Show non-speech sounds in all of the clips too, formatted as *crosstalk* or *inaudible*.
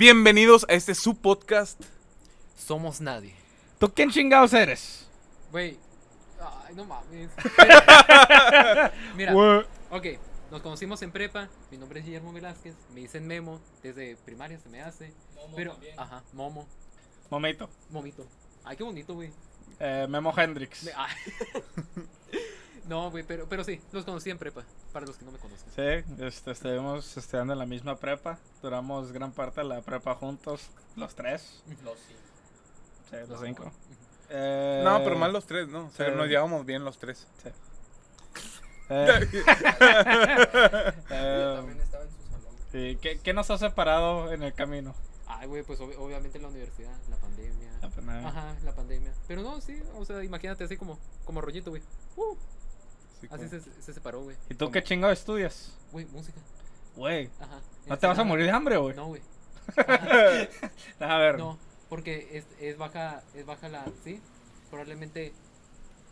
Bienvenidos a este su podcast. Somos nadie. ¿Tú quién chingados eres? Güey. Ay, no mames. *laughs* Mira, ok. Nos conocimos en prepa. Mi nombre es Guillermo Velázquez. Me dicen Memo. Desde primaria se me hace. pero, ajá, Momo. Momento. Momito. Ay, qué bonito, güey. Eh, Memo Hendrix. Me- ay. *laughs* no, güey, pero, pero sí, los conocí en prepa. Para los que no me conocen. Sí, este, estuvimos estudiando en la misma prepa. Duramos gran parte de la prepa juntos, los tres. Los sí. Sí, los No, cinco. Eh, No, pero más los tres, ¿no? O sea, sí. nos llevamos bien los tres. *laughs* eh, Yo eh, también estaba en su salón. ¿y qué, qué nos ha separado en el camino? Ay, güey, pues ob- obviamente la universidad, la pandemia. La pena- Ajá, la pandemia. Pero no, sí, o sea, imagínate así como, como rollito, güey. Uh, Sí, así como- se, se separó, güey. ¿Y tú ¿Cómo? qué chingo estudias? Güey, música. Güey, Ajá. ¿no te vas a morir de hambre, güey? No, güey. *laughs* A ver, No, porque es, es baja, es baja la, sí, probablemente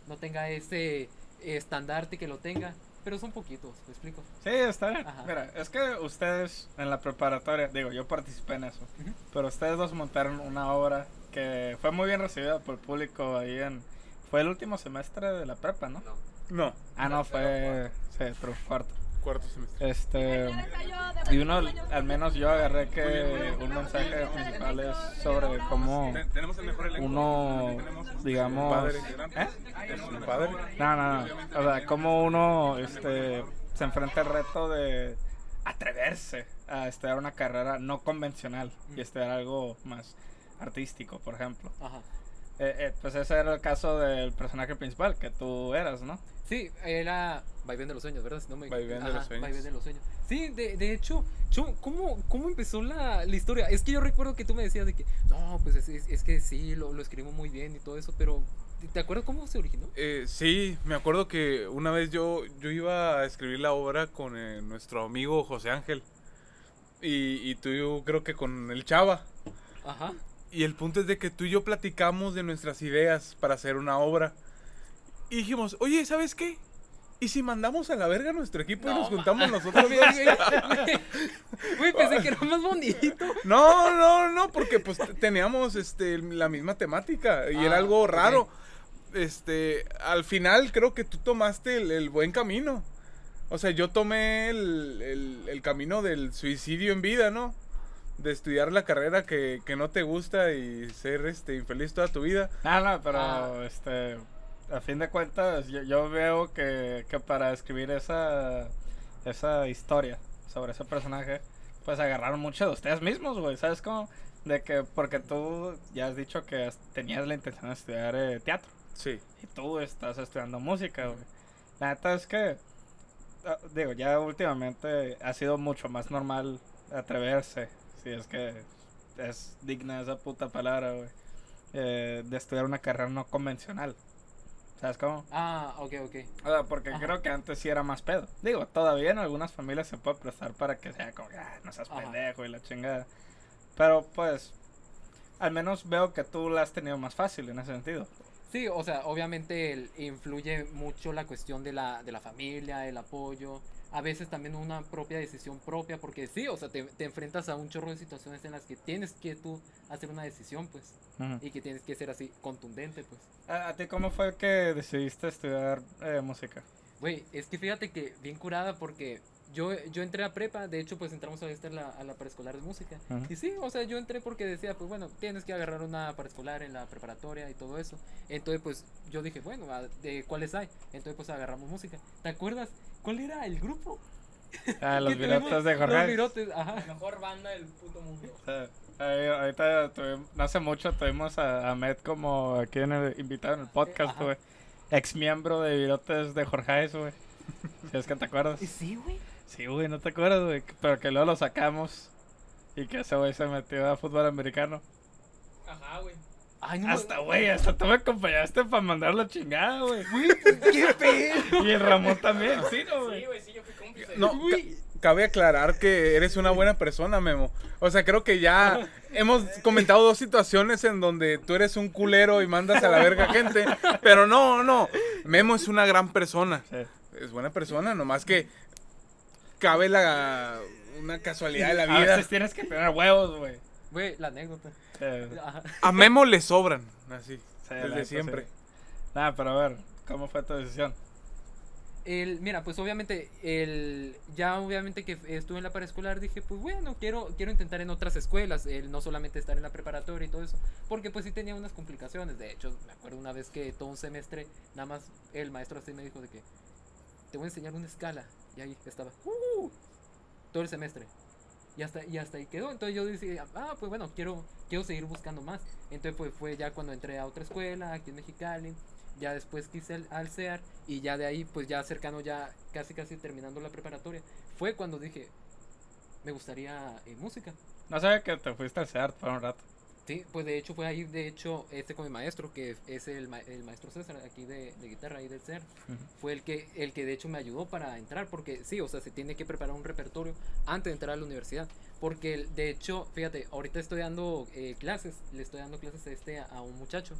no tenga ese estandarte que lo tenga, pero son poquitos, ¿me explico? Sí, está bien. Ajá. Mira, es que ustedes en la preparatoria, digo, yo participé en eso, pero ustedes dos montaron una obra que fue muy bien recibida por el público ahí en... Fue el último semestre de la prepa, ¿no? No. No, Ah, no, fue... Sí, pero cuarto. cuarto semestre. Este... Y uno, al menos yo agarré que un mensaje principal es sobre cómo Tenemos el mejor uno, digamos... Padre. ¿Eh? Es un padre. No, no, no. O sea, como uno este, se enfrenta al reto de atreverse a estudiar una carrera no convencional y estudiar algo más artístico, por ejemplo. Ajá. Eh, eh, pues ese era el caso del personaje principal que tú eras, ¿no? Sí, era Vaivén de los Sueños, ¿verdad? Si no me... Vaivén de Ajá, los Sueños. Vaivén de los Sueños. Sí, de, de hecho, yo, ¿cómo, ¿cómo empezó la, la historia? Es que yo recuerdo que tú me decías de que, no, pues es, es- es que sí, lo, lo escribo muy bien y todo eso, pero ¿te acuerdas cómo se originó? Eh, sí, me acuerdo que una vez yo, yo iba a escribir la obra con eh, nuestro amigo José Ángel. Y, y tú yo creo que con el Chava. Ajá. Y el punto es de que tú y yo platicamos de nuestras ideas para hacer una obra. Y dijimos, oye, ¿sabes qué? ¿Y si mandamos a la verga a nuestro equipo y No, nos juntamos nosotros *laughs* Güey, pensé que era más bonito. No, no, no, porque pues teníamos este la misma temática y Ah, era algo ok. raro. Este, al final creo que tú tomaste el, el buen camino. O sea, yo tomé el, el- el camino del suicidio en vida, ¿no? De estudiar la carrera que, que no te gusta y ser este infeliz toda tu vida. No, no, pero Ah. este, a fin de cuentas, yo, yo veo que, que para escribir esa, esa historia sobre ese personaje, pues agarraron mucho de ustedes mismos, güey, ¿sabes cómo? De que, porque tú ya has dicho que tenías la intención de estudiar eh, teatro Sí. y tú estás estudiando música, güey. La neta es que, ah, digo, ya últimamente ha sido mucho más normal atreverse, si es que es digna esa puta palabra, güey, eh, de estudiar una carrera no convencional. ¿Sabes cómo? Ah, ok, ok. O sea, porque Ajá. creo que antes sí era más pedo. Digo, todavía en algunas familias se puede prestar para que sea como, ah, no seas Ajá. pendejo y la chingada. Pero pues, al menos veo que tú la has tenido más fácil en ese sentido. Sí, o sea, obviamente el- influye mucho la cuestión de la, de la familia, el apoyo, a veces también una propia decisión propia, porque sí, o sea, te, te enfrentas a un chorro de situaciones en las que tienes que tú hacer una decisión, pues, y que tienes que ser así, contundente, pues. ¿A, a ti cómo fue que decidiste estudiar eh, música? Güey, es que fíjate que bien curada porque yo, yo entré a prepa, de hecho pues entramos a esta la, a la preescolar de música. Y sí, o sea, yo entré porque decía, pues bueno, tienes que agarrar una preescolar en la preparatoria y todo eso. Entonces pues yo dije, bueno, ¿a- ¿de cuáles hay? Entonces pues agarramos música. ¿Te acuerdas cuál era el grupo? Ah, *laughs* los virotes de Los Jorge. virotes, ajá. La mejor banda del puto mundo. ahorita tuvimos, no hace mucho tuvimos a, a Med como aquí en el invitado en el podcast, Ajá. güey. Ex miembro de virotes de Jorge, güey. *laughs* Si es que te acuerdas. Sí, güey. Sí, güey, no te acuerdas, güey. Pero que luego lo sacamos. Y que ese güey se metió a fútbol americano. Ajá, güey. Ay, no. Hasta, güey, hasta tú me acompañaste para mandar la chingada, güey. qué pedo. *laughs* Y el Ramón también, sí, ¿no, Sí, güey? güey, sí, yo fui cómplice. No, ca- cabe aclarar que eres una buena persona, Memo. O sea, creo que ya hemos comentado dos situaciones en donde tú eres un culero y mandas a la verga gente. Pero no, no. Memo es una gran persona. Sí. Es buena persona, nomás que cabe la una casualidad de la A vida. veces tienes que tener huevos, güey. Güey, la anécdota. Eh. A Memo le sobran, así, sí, desde neta, siempre. sí. Nah, pero a ver, ¿cómo fue tu decisión? El, mira, pues obviamente, el, ya obviamente que estuve en la paraescolar, dije, pues bueno, quiero, quiero intentar en otras escuelas, el no solamente estar en la preparatoria y todo eso, porque pues sí tenía unas complicaciones. De hecho, me acuerdo una vez que todo un semestre, nada más el maestro así me dijo de que te voy a enseñar una escala. Y ahí estaba, ¡uh! todo el semestre. Y hasta, y hasta ahí quedó. Entonces yo decía, ah, pues bueno, quiero, quiero seguir buscando más. Entonces pues fue ya cuando entré a otra escuela, aquí en Mexicali. Ya después quise al, CEAR y ya de ahí, pues ya cercano, ya casi casi terminando la preparatoria, fue cuando dije, me gustaría eh, música. No sabía que te fuiste al CEART por un rato. Sí, pues de hecho fue ahí, de hecho, este con mi maestro, que es el, ma- el maestro César, aquí de, de guitarra, ahí del CER, fue el que, el que de hecho me ayudó para entrar, porque sí, o sea, se tiene que preparar un repertorio antes de entrar a la universidad. Porque de hecho, fíjate, ahorita estoy dando eh, clases, le estoy dando clases a este a un muchacho.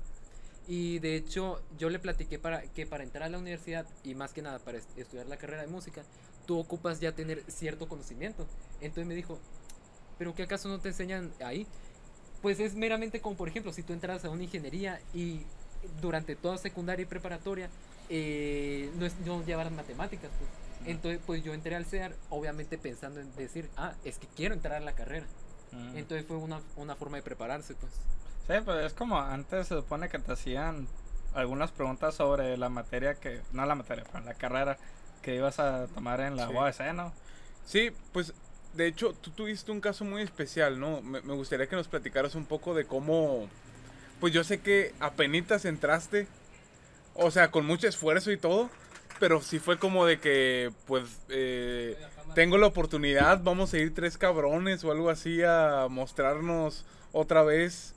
Y de hecho, yo le platiqué para que para entrar a la universidad y más que nada para est- estudiar la carrera de música, tú ocupas ya tener cierto conocimiento. Entonces me dijo, ¿pero qué acaso no te enseñan ahí? Pues es meramente como, por ejemplo, si tú entras a una ingeniería y durante toda secundaria y preparatoria eh, no, es, no llevaran matemáticas, pues. Entonces, pues yo entré al CEAR, obviamente pensando en decir, ah, es que quiero entrar a la carrera. Mm. Entonces fue una, una forma de prepararse, pues. Sí, pues es como antes se supone que te hacían algunas preguntas sobre la materia que, no la materia, pero la carrera que ibas a tomar en la Sí. ¿no? Sí, pues de hecho tú tuviste un caso muy especial, ¿no? Me, me gustaría que nos platicaras un poco de cómo, pues yo sé que apenitas entraste, o sea, con mucho esfuerzo y todo, pero sí fue como de que, pues, eh, tengo la oportunidad, vamos a ir tres cabrones o algo así a mostrarnos otra vez.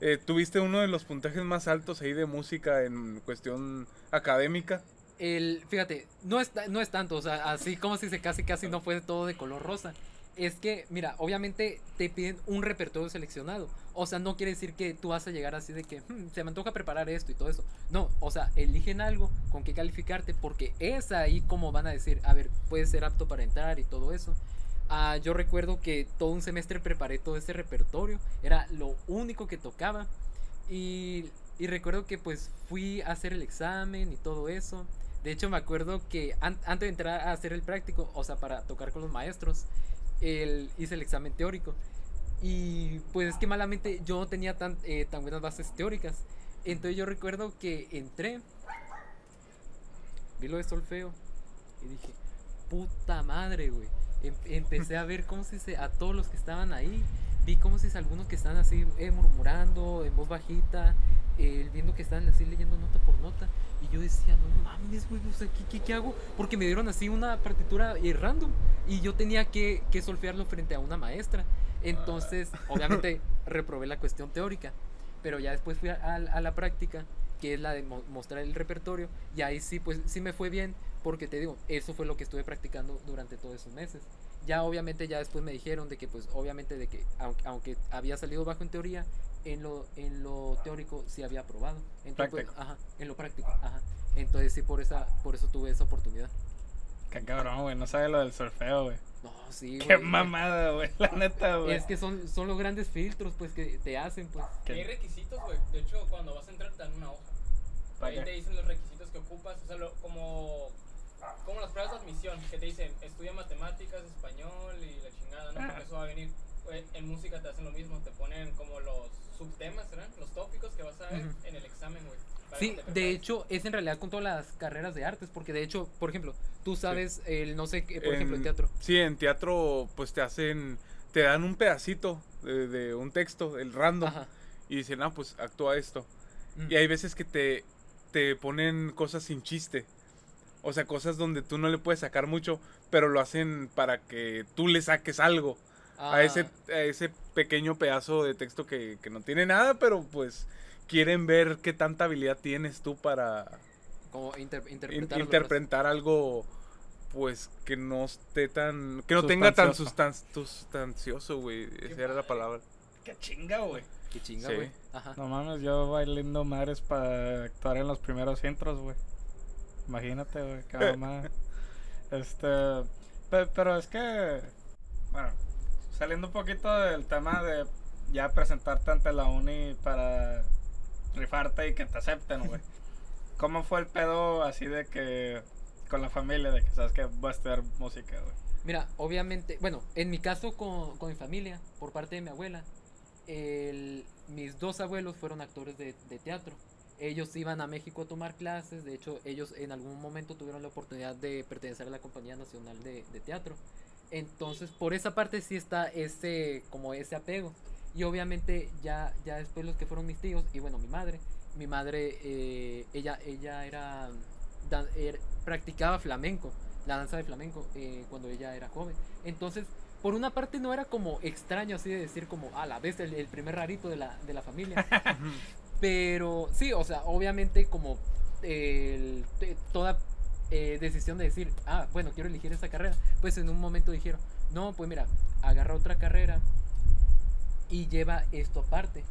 Eh, ¿Tuviste uno de los puntajes más altos ahí de música en cuestión académica? El, fíjate, no es, no es tanto, o sea, así como si se casi casi no fue todo de color rosa. Es que, mira, obviamente te piden un repertorio seleccionado. O sea, no quiere decir que tú vas a llegar así de que "Hmm, se me antoja preparar esto y todo eso. No, o sea, eligen algo con que calificarte porque es ahí como van a decir, a ver, puedes ser apto para entrar y todo eso. Ah, yo recuerdo que todo un semestre preparé todo ese repertorio. Era lo único que tocaba. Y, y recuerdo que pues fui a hacer el examen y todo eso. De hecho me acuerdo que an- antes de entrar a hacer el práctico, o sea, para tocar con los maestros, el, hice el examen teórico. Y pues es que malamente yo no tenía tan, eh, tan buenas bases teóricas. Entonces yo recuerdo que entré, vi lo de solfeo y dije, puta madre, güey. Em- empecé a ver cómo se dice a todos los que estaban ahí. Vi cómo se dice algunos que están así eh, murmurando en voz bajita, eh, viendo que están así leyendo nota por nota. Y yo decía, no mames, güey, o sea, ¿qué, qué, qué hago? Porque me dieron así una partitura eh, random y yo tenía que, que solfearlo frente a una maestra. Entonces, obviamente, *laughs* reprobé la cuestión teórica. Pero ya después fui a, a- a la práctica, que es la de mo- mostrar el repertorio. Y ahí sí, pues sí me fue bien, porque te digo, eso fue lo que estuve practicando durante todos esos meses. Ya obviamente, ya después me dijeron de que, pues obviamente, de que aunque, aunque había salido bajo en teoría, en lo, en lo teórico sí había aprobado. Entonces, pues, ajá, en lo práctico, ajá. Entonces sí, por, esa, por eso tuve esa oportunidad. Qué cabrón, güey, no sabe lo del surfeo, güey. No, sí, Qué güey, mamada, güey, la neta, *laughs* güey. Es que son, son los grandes filtros, pues, que te hacen, pues. ¿Qué? Hay requisitos, güey. De hecho, cuando vas a entrar te dan una hoja. ¿Para Ahí qué? te dicen los requisitos que ocupas, o sea, lo- como, como las pruebas de admisión, que te dicen estudia matemáticas, español y la chingada, ¿no? Ah. Porque eso va a venir. Güey, En música te hacen lo mismo, te ponen como los subtemas, ¿serán? Los tópicos que vas a ver Ujú. en el examen, güey. Sí, de hecho, es en realidad con todas las carreras de artes, porque de hecho, por ejemplo, tú sabes, el, no sé, por ejemplo, en teatro. Sí, en teatro pues te hacen, te dan un pedacito de, de un texto, el random, Ajá. y dicen, ah, pues actúa esto. Mm. Y hay veces que te, te ponen cosas sin chiste. O sea, cosas donde tú no le puedes sacar mucho, pero lo hacen para que tú le saques algo a, Ah, ese, a ese pequeño pedazo de texto que, que no tiene nada, pero pues quieren ver qué tanta habilidad tienes tú para como inter- in- interpretar. interpretar algo pues que no esté tan que no tenga tan sustan- sustancioso, güey, esa era la palabra. Qué chinga, güey. Qué chinga, güey. No mames, yo bailando madres para actuar en los primeros intros, güey. Imagínate, güey, qué mamada. Este, pe- pero es que, bueno, saliendo un poquito del tema de ya presentarte ante la uni para rifarte y que te acepten, güey. *laughs* ¿Cómo fue el pedo así de que con la familia, de que sabes que voy a estudiar música, güey? Mira, obviamente, bueno, en mi caso con, con mi familia, por parte de mi abuela, el- mis dos abuelos fueron actores de, de teatro. Ellos iban a México a tomar clases, de hecho ellos en algún momento tuvieron la oportunidad de pertenecer a la Compañía Nacional de, de Teatro. Entonces, por esa parte sí está ese, como ese apego. Y obviamente ya, ya después los que fueron mis tíos, y bueno, mi madre, mi madre, eh, ella, ella era, dan- er- practicaba flamenco, la danza de flamenco, eh, cuando ella era joven. Entonces, por una parte no era como extraño así de decir como, a la vez el, el primer rarito de la, de la familia. *laughs* Pero sí, o sea, obviamente como el- te- toda eh, decisión de decir, ah, bueno, quiero elegir esa carrera, pues en un momento dijeron, no, pues mira, agarra otra carrera y lleva esto aparte.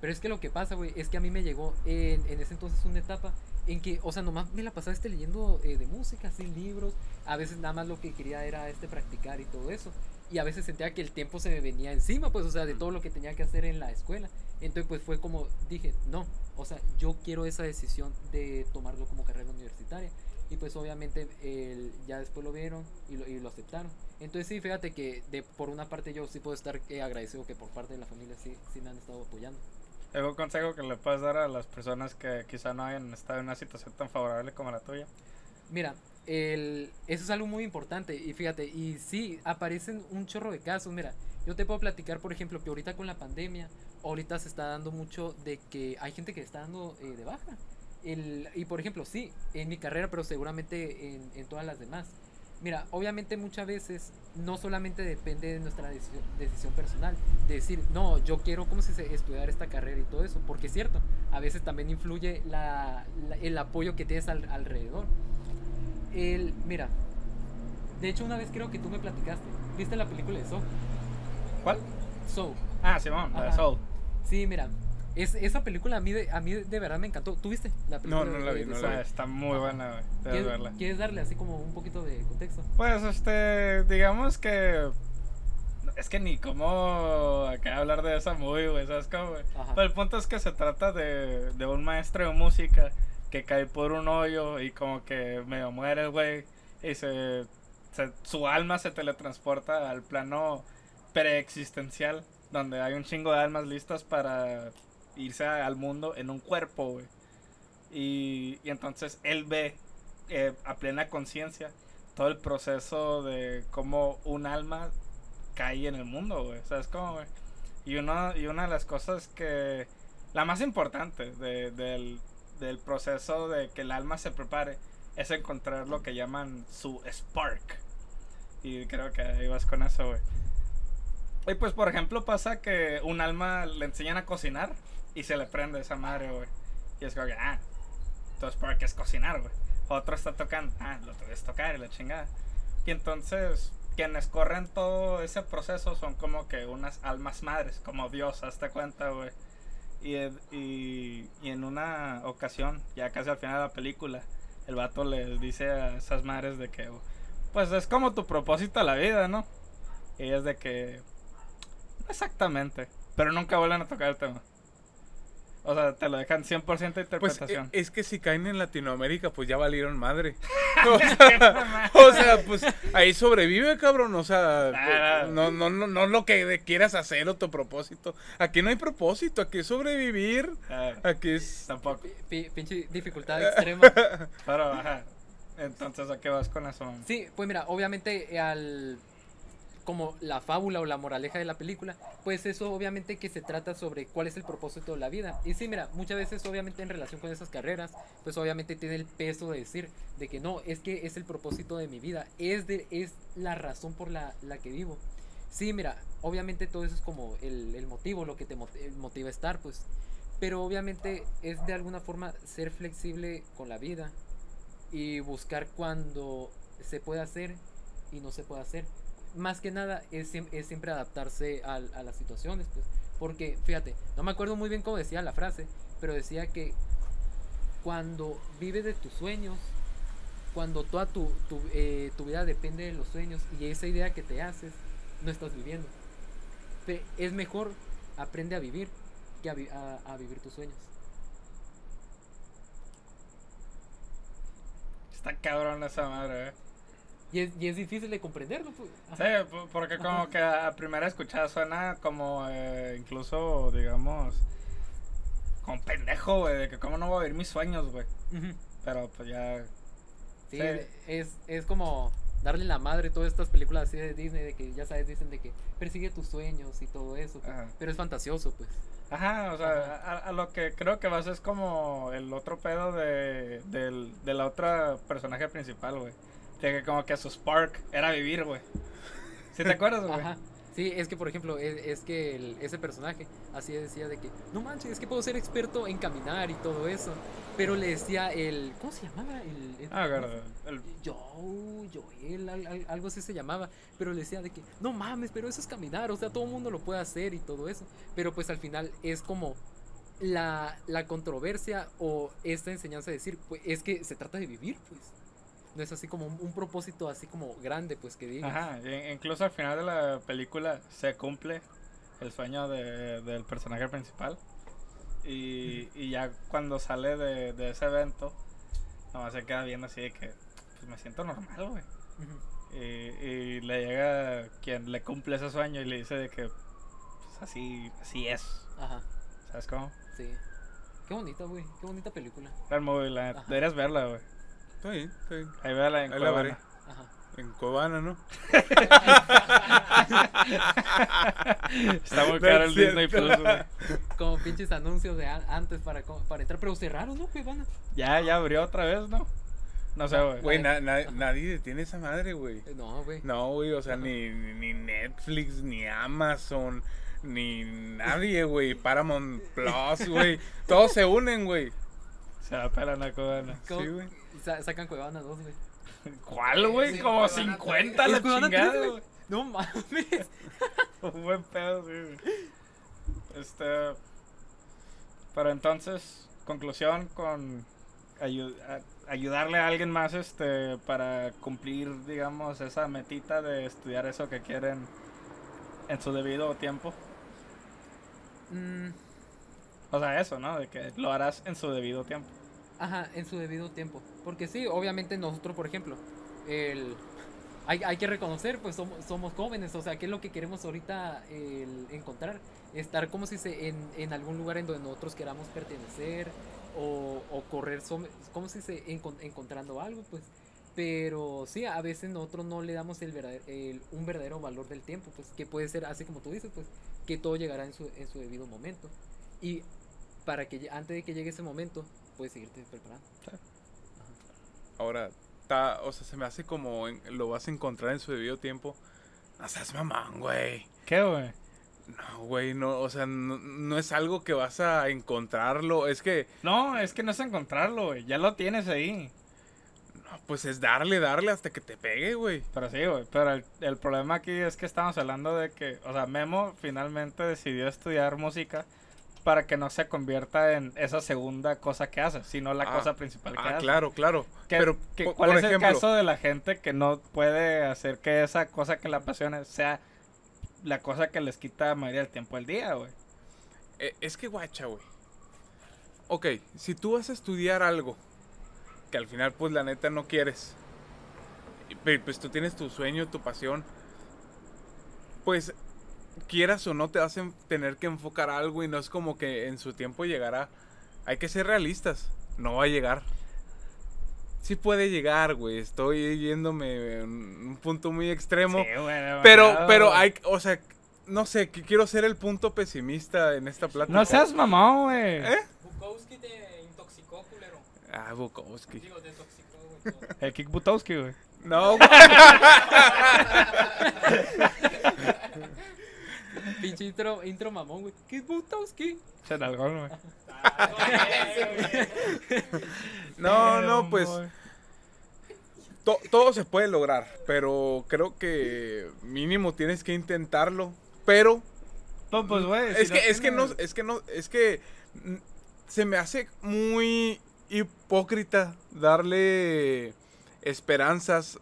Pero es que lo que pasa, güey, es que a mí me llegó en, en ese entonces una etapa en que, o sea, nomás me la pasaba este leyendo eh, de música, así libros, a veces nada más lo que quería era este practicar y todo eso. Y a veces sentía que el tiempo se me venía encima, pues, o sea, de todo lo que tenía que hacer en la escuela. Entonces, pues fue como dije, no, o sea, yo quiero esa decisión de tomarlo como carrera universitaria. Y pues obviamente el- ya después lo vieron y lo, y lo aceptaron. Entonces sí, fíjate que de, por una parte yo sí puedo estar eh, agradecido que por parte de la familia sí, sí me han estado apoyando. ¿Algún consejo que le puedas dar a las personas que quizá no hayan estado en una situación tan favorable como la tuya? Mira, el, eso es algo muy importante y fíjate, y sí, aparecen un chorro de casos, mira, yo te puedo platicar, por ejemplo, que ahorita con la pandemia, ahorita se está dando mucho de que hay gente que está dando eh, de baja. El, y por ejemplo, sí, en mi carrera, pero seguramente en, en todas las demás. Mira, obviamente muchas veces no solamente depende de nuestra decisión, decisión personal, de decir, no, yo quiero como si se estudiar esta carrera y todo eso, porque es cierto, a veces también influye la, la- el apoyo que tienes al- alrededor. El, mira, de hecho una vez creo que tú me platicaste, ¿viste la película de Soul? ¿Cuál? Soul. Ah, Simón, la de. Soul. Sí, mira, es, esa película a mí, de, a mí de verdad me encantó. ¿Tú viste la película? no la de- vi, de no la vi. Está muy buena, ¿Quieres, verla. quieres darle así como un poquito de contexto? Pues, este, digamos que... Es que ni cómo acá hablar de esa movie, güey, ¿sabes cómo. Pero el punto es que se trata de, de un maestro de música que cae por un hoyo y como que medio muere güey y se, su alma se teletransporta al plano preexistencial donde hay un chingo de almas listas para irse al mundo en un cuerpo, güey. Y, y entonces él ve eh, a plena conciencia todo el proceso de cómo un alma cae en el mundo, güey. ¿Sabes cómo, güey? Y, uno, y una de las cosas que... La más importante de- del, del proceso de que el alma se prepare es encontrar lo que llaman su spark. Y creo que ahí vas con eso, güey. Y pues, por ejemplo, pasa que un alma le enseñan a cocinar y se le prende esa madre, güey. Y es como que, ah, tu spark es cocinar, güey. Otro está tocando, ah, lo debes tocar y la chingada. Y entonces, quienes corren todo ese proceso son como que unas almas madres, como Dios, hazte cuenta, güey. Y, y, y en una ocasión, ya casi al final de la película, el vato les dice a esas madres de que, pues es como tu propósito a la vida, ¿no? Y es de que, exactamente, pero nunca vuelven a tocar el tema. O sea, te lo dejan 100% de Pues e- interpretación. es que si caen en Latinoamérica, pues ya valieron madre. *laughs* *laughs* O sea, o sea, pues ahí sobrevive, cabrón. O sea, Ah. no, no, no, no lo que quieras hacer o tu propósito. Aquí no hay propósito, aquí es sobrevivir. Ah, Aquí es. tampoco. Pi- pi- pinche dificultad *laughs* extrema. Pero, ajá. Entonces, ¿a qué vas con eso? Sí, pues mira, obviamente al como la fábula o la moraleja de la película, pues eso obviamente que se trata sobre cuál es el propósito de la vida. Y sí, mira, muchas veces obviamente en relación con esas carreras, pues obviamente tiene el peso de decir de que no, es que es el propósito de mi vida, es de es la razón por la, la que vivo. Sí, mira, obviamente todo eso es como el, el motivo, lo que te mot- motiva a estar, pues. Pero obviamente es de alguna forma ser flexible con la vida y buscar cuando se puede hacer y no se puede hacer. Más que nada es, es siempre adaptarse al- a, las situaciones, pues. Porque, fíjate, no me acuerdo muy bien cómo decía la frase, pero decía que cuando vives de tus sueños, cuando toda tu, tu, eh, tu vida depende de los sueños y esa idea que te haces, no estás viviendo. Es mejor aprende a vivir que a, a- a vivir tus sueños. Está cabrón esa madre, eh. Y es, y es difícil de comprenderlo. Pues. Sí, Ajá. porque como que a primera escuchada suena como eh, incluso, digamos, como pendejo, güey, de que cómo no voy a vivir mis sueños, güey. Pero pues ya... Sí, Sí. Es, es como darle la madre a todas estas películas así de Disney, de que ya sabes, dicen de que persigue tus sueños y todo eso. pues. Pero es fantasioso, pues. Ajá, o sea, a, a lo que creo que vas es como el otro pedo de, del, de la otra personaje principal, güey. De que como que su spark era vivir, güey. ¿Sí te acuerdas, güey? Ajá. Sí, es que por ejemplo, es, es que el- ese personaje así decía de que, no manches, es que puedo ser experto en caminar y todo eso. Pero le decía el, ¿cómo se llamaba? El, el- Ah, claro, el- Joe, Joel, al- al- algo así se llamaba, pero le decía de que, no mames, pero eso es caminar, o sea, todo el mundo lo puede hacer y todo eso, pero pues al final es como la, la controversia o esta enseñanza de decir, pues es que se trata de vivir, pues, no es así como un, un propósito así como grande, pues que digas. Ajá, incluso al final de la película se cumple el sueño de- del personaje principal. Y, y ya cuando sale de, de ese evento, nomás se queda viendo así de que pues me siento normal, güey. Y, y le llega quien le cumple ese sueño y le dice de que pues, así, así es. Ajá, ¿Sabes cómo? sí. Qué bonita, güey, qué bonita película. El movie, la deberías verla, güey. Está bien, está bien. Ahí en Ahí la veré. Ajá. En Cobana, ¿no? *laughs* Está muy caro el Disney. Plus, güey. Como pinches anuncios de an- antes para, co- para entrar, pero cerraron, ¿no, Cuevana? Ya, ya abrió otra vez, ¿no? No sé, güey. Güey, na- na- Ajá. nadie detiene esa madre, güey. Eh, No, güey. No, güey, o sea, ni, ni Netflix, ni Amazon, ni nadie, güey. Paramount Plus, güey. Todos se unen, güey. Se la pelan a. ¿Cómo- Sí, güey. Sa- sacan Cuevana 2, güey. ¿Cuál, güey? Sí, Como Cuevana 50 ¿Es la chingada, güey. No mames. *laughs* Un buen pedo, sí, güey. Este. Pero entonces, conclusión con ayudarle a alguien más este para cumplir, digamos, esa metita de estudiar eso que quieren en su debido tiempo. Mm, O sea, eso, ¿no? De que lo harás en su debido tiempo. Ajá, en su debido tiempo. Porque sí, obviamente nosotros, por ejemplo, el... Hay, hay que reconocer, pues somos, somos jóvenes, o sea, ¿qué es lo que queremos ahorita el encontrar? Estar como si se en, en algún lugar en donde nosotros queramos pertenecer o, o correr, como si se encon- encontrando algo, pues. Pero sí, a veces nosotros no le damos el verdader- el- un verdadero valor del tiempo, pues, que puede ser así como tú dices, pues, que todo llegará en su, en su debido momento. Y para que lle- antes de que llegue ese momento, puedes seguirte preparando. Ahora, ta- o sea, se me hace como en- lo vas a encontrar en su debido tiempo. No seas mamón, güey. ¿Qué, güey? No, güey, no, o sea, no, no es algo que vas a encontrarlo. Es que, No, es que no es encontrarlo, güey. Ya lo tienes ahí. no, pues es darle, darle hasta que te pegue, güey. Pero sí, güey. Pero el, el problema aquí es que estamos hablando de que, o sea, Memo finalmente decidió estudiar música para que no se convierta en esa segunda cosa que hace, sino la Ah, cosa principal que Ah, hace. claro, claro. Pero, ¿Cuál es ejemplo, el caso de la gente que no puede hacer que esa cosa que le apasione sea la cosa que les quita la mayoría del tiempo del día, güey? eh, es que guacha, güey. Ok, si tú vas a estudiar algo que al final, pues la neta no quieres, pues tú tienes tu sueño, tu pasión, pues quieras o no te hacen tener que enfocar a algo y no es como que en su tiempo llegará. Hay que ser realistas, no va a llegar. Sí puede llegar, güey, estoy yéndome en un punto muy extremo. Sí, güey, Pero, pero hay, o sea, no sé, que quiero ser el punto pesimista en esta plática. No seas mamón, güey. ¿Eh? Bukowski te intoxicó, culero. Ah, Bukowski. Digo, te intoxicó, güey. El Kick Butowski, güey. No, güey. *laughs* *laughs* *laughs* Pinche intro, intro mamón, güey. ¿Qué Butowski? Se nalgón, güey. *laughs* No, no, no, pues to- todo se puede lograr, pero creo que mínimo tienes que intentarlo. Pero Pues, pues, güey. es si que, es que no, es que no, es que se me hace muy hipócrita darle esperanzas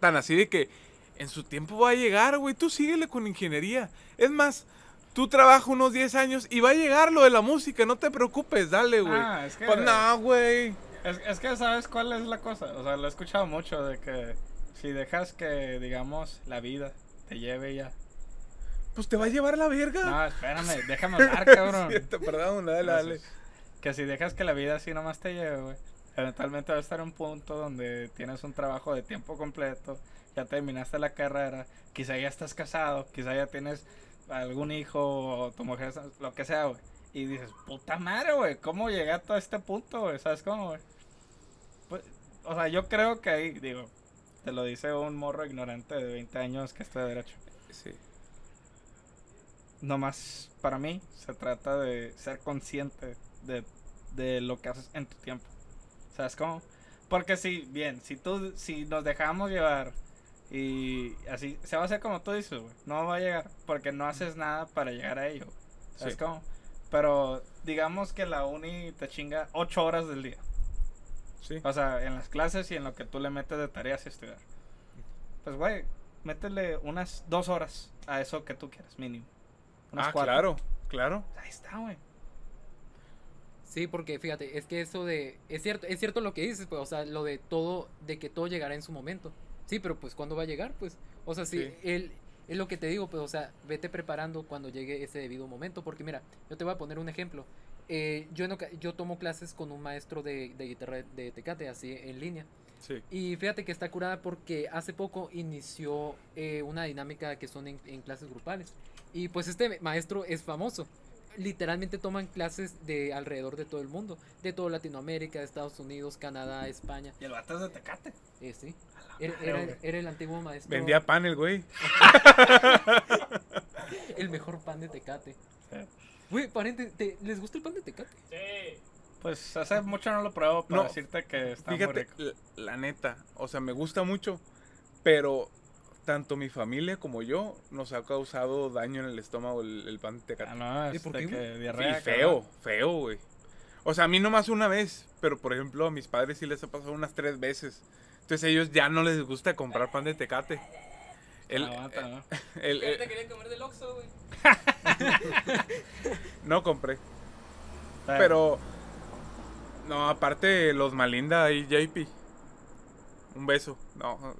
tan así de que en su tiempo va a llegar, güey. Tú síguele con ingeniería. Es más, tú trabajas unos 10 años y va a llegar lo de la música, no te preocupes, dale, güey. Ah, es que- Pues no, güey. Es, es que sabes cuál es la cosa. O sea, lo he escuchado mucho de que si dejas que, digamos, la vida te lleve ya. Pues te va a llevar la verga. No, espérame, *laughs* déjame hablar, cabrón. Sí, te- perdón, dale, dale. Que si dejas que la vida así nomás te lleve, güey. Eventualmente va a estar un punto donde tienes un trabajo de tiempo completo, ya terminaste la carrera, quizá ya estás casado, quizá ya tienes algún hijo o tu mujer, lo que sea, güey. Y dices, puta madre, güey, ¿cómo llegué a todo este punto, güey? ¿Sabes cómo, güey? Pues, o sea, yo creo que ahí, digo, te lo dice un morro ignorante de 20 años que está de derecho. Sí. Nomás, para mí, se trata de ser consciente de, de lo que haces en tu tiempo. ¿Sabes cómo? Porque si, bien, si tú, si nos dejamos llevar y así, se va a hacer como tú dices, güey. No va a llegar porque no haces nada para llegar a ello. güey. ¿Sabes Sí. cómo? Pero digamos que la uni te chinga 8 horas del día. Sí. O sea, en las clases y en lo que tú le metes de tareas y estudiar. Pues, güey, métele unas dos horas a eso que tú quieras, mínimo. Unas Ah, cuatro. claro, claro. Ahí está, güey. Sí, porque fíjate, es que eso de. Es cierto, es cierto lo que dices, pues, o sea, lo de todo, de que todo llegará en su momento. Sí, pero pues ¿cuándo va a llegar? Pues, o sea, sí, Sí. él, es lo que te digo, pues, o sea, vete preparando cuando llegue ese debido momento. Porque mira, yo te voy a poner un ejemplo. Eh, yo, oca- yo tomo clases con un maestro de, de guitarra de Tecate, así en línea. Sí. Y fíjate que está curada porque hace poco inició eh, una dinámica que son en, en clases grupales. Y pues este maestro es famoso. Literalmente toman clases de alrededor de todo el mundo. De toda Latinoamérica, de Estados Unidos, Canadá, España. Y el vato es de Tecate. Eh, sí. Era, el antiguo maestro. Vendía pan el güey. *laughs* El mejor pan de Tecate. Güey, pariente, ¿te- ¿les gusta el pan de Tecate? Sí. Pues hace mucho no lo pruebo para No, decirte que está muy Fíjate, rico. la, la neta, o sea, me gusta mucho, pero tanto mi familia como yo nos ha causado daño en el estómago el, el pan de tecate. Ah, no, ¿Y es por de qué, que güey? diarrea. Y feo, feo, güey. O sea, a mí nomás una vez, pero por ejemplo a mis padres sí les ha pasado unas tres veces. Entonces a ellos ya no les gusta comprar pan de tecate. El, *laughs* El, Aguanta, ¿no? el- Yo el- te quería comer del Oxxo, güey. *laughs* no compré, pero... No, aparte los Malinda y JP. Un beso. No,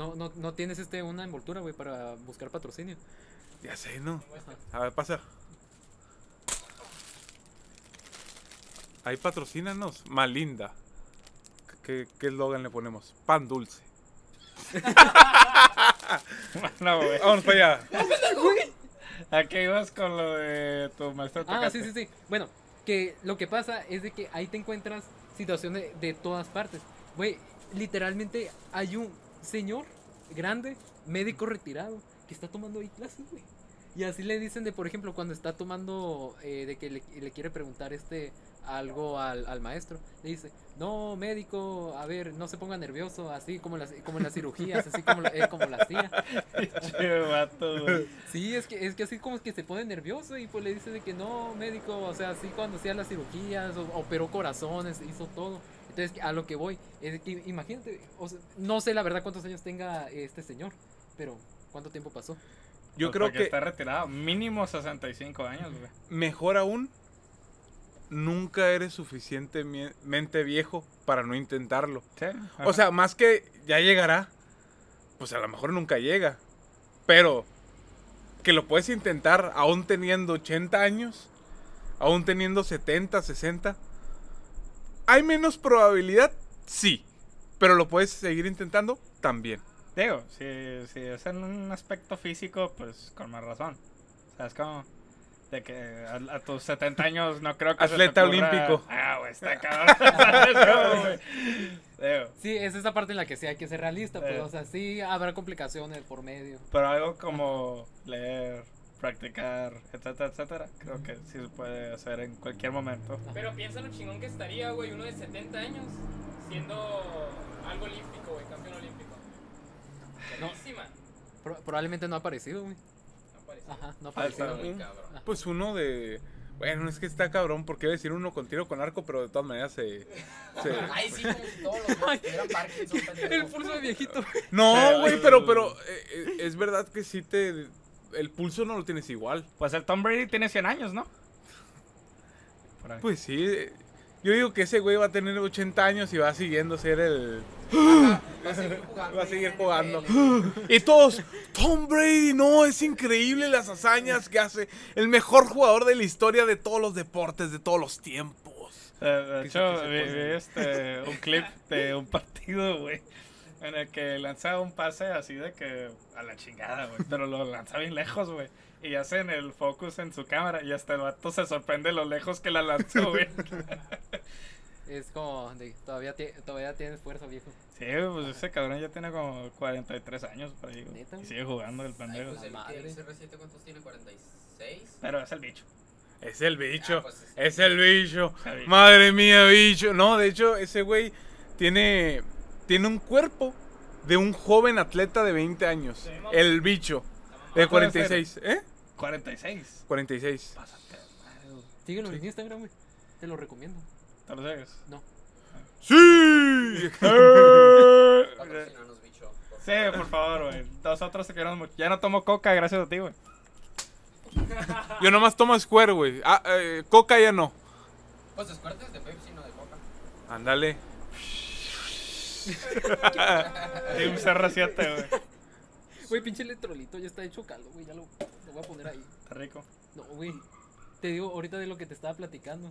No, no, no tienes este una envoltura, güey, para buscar patrocinio. ya sé, ¿no? A ver, pasa. Ahí patrocínanos. Malinda. ¿Qué qué eslogan le ponemos? Pan dulce. *laughs* no, güey. Vamos para allá. ¿A qué ibas con lo de tu maestro Ah, sí, sí, sí. Bueno, que lo que pasa es de que ahí te encuentras situaciones de todas partes. Güey, literalmente hay un señor grande, médico retirado, que está tomando ahí clases, güey. Y así le dicen de, por ejemplo, cuando está tomando, eh, de que le, le quiere preguntar este algo al, al maestro, le dice, no, médico, a ver, no se ponga nervioso, así como en las, como en las cirugías, así como, eh, como la hacía. Sí, es que, es que así como que se pone nervioso y pues le dice de que no, médico, o sea, así cuando hacía las cirugías, o- operó corazones, hizo todo. Entonces, a lo que voy, es que imagínate, o sea, no sé la verdad cuántos años tenga este señor, pero ¿cuánto tiempo pasó? Yo Pues creo que está retirado. Mínimo 65 años, güey. mejor aún, nunca eres suficientemente viejo para no intentarlo. Sí. O sea, más que ya llegará, pues a lo mejor nunca llega. Pero que lo puedes intentar aún teniendo 80 años, aún teniendo 70, 60. ¿Hay menos probabilidad? Sí. Pero lo puedes seguir intentando también. Digo, si, si es en un aspecto físico, pues con más razón. O sea, es como de que a, a tus 70 años no creo que se te Atleta ocurra- olímpico. Ah, güey, está cabrón. *laughs* *laughs* Sí, es esa parte en la que sí hay que ser realista, pues, Eh. o sea, sí habrá complicaciones por medio. pero algo como leer, practicar, etcétera, etcétera, creo que sí se puede hacer en cualquier momento. Pero piensa lo chingón que estaría, güey, uno de 70 años siendo algo olímpico, güey, campeón olímpico. No. Buenísima. Pro- probablemente no ha aparecido, güey. No parece. Ajá, no ha Ah, está aparecido. Muy cabrón. Pues uno de... Bueno, es que está cabrón, porque iba a decir uno con tiro con arco, pero de todas maneras se... se- *laughs* Ay, sí, todos los *laughs* Parkinson. El pulso de viejito. No, güey, pero, pero eh, eh, es verdad que sí te, el pulso no lo tienes igual. Pues el Tom Brady tiene 100 años, ¿no? Pues sí. Yo digo que ese güey va a tener 80 años y va siguiendo ser el. Va a seguir jugando. Va a seguir en jugando. NFL. Y todos, Tom Brady, no, es increíble las hazañas que hace. El mejor jugador de la historia de todos los deportes, de todos los tiempos. Eh, de ¿Qué hecho, vi, este, un clip de un partido, güey, en el que lanzaba un pase así de que a la chingada, güey, pero lo lanza bien lejos, güey. Y hacen el focus en su cámara y hasta el vato se sorprende lo lejos que la lanzó, güey. *laughs* Es como, de, todavía, todavía tienes fuerza, viejo. Sí, güey, pues ese cabrón ya tiene como 43 años por ahí, güey. ¿Neta, Y sigue jugando el Ay, pendejo. pues el, Madre. el CR7, ¿cuántos tiene? ¿46? Pero es el bicho. Es el bicho. Ah, pues, es el bicho. Es el bicho. Madre mía, bicho. No, de hecho, ese güey tiene, tiene un cuerpo de un joven atleta de 20 años. Sí, El bicho. De Ah, puede 46. ¿Eh? 46. 46. Pásate, madre. Síguelo en Instagram, güey. Te lo recomiendo. ¿Te lo sigues? No. ¡Sí! *laughs* Por Sí, por favor, güey. Nosotros te queremos mucho. Ya no tomo coca gracias a ti, güey. Yo nomás tomo Square, güey. Ah, eh, Coca ya no. Pues Squirt es de Pepsi, no de Coca. Ándale. *laughs* Y un CR7, güey. Güey, pinche electrolito ya está hecho caldo, güey. Ya lo, lo voy a poner ahí. Está rico. No, güey. Te digo ahorita de lo que te estaba platicando.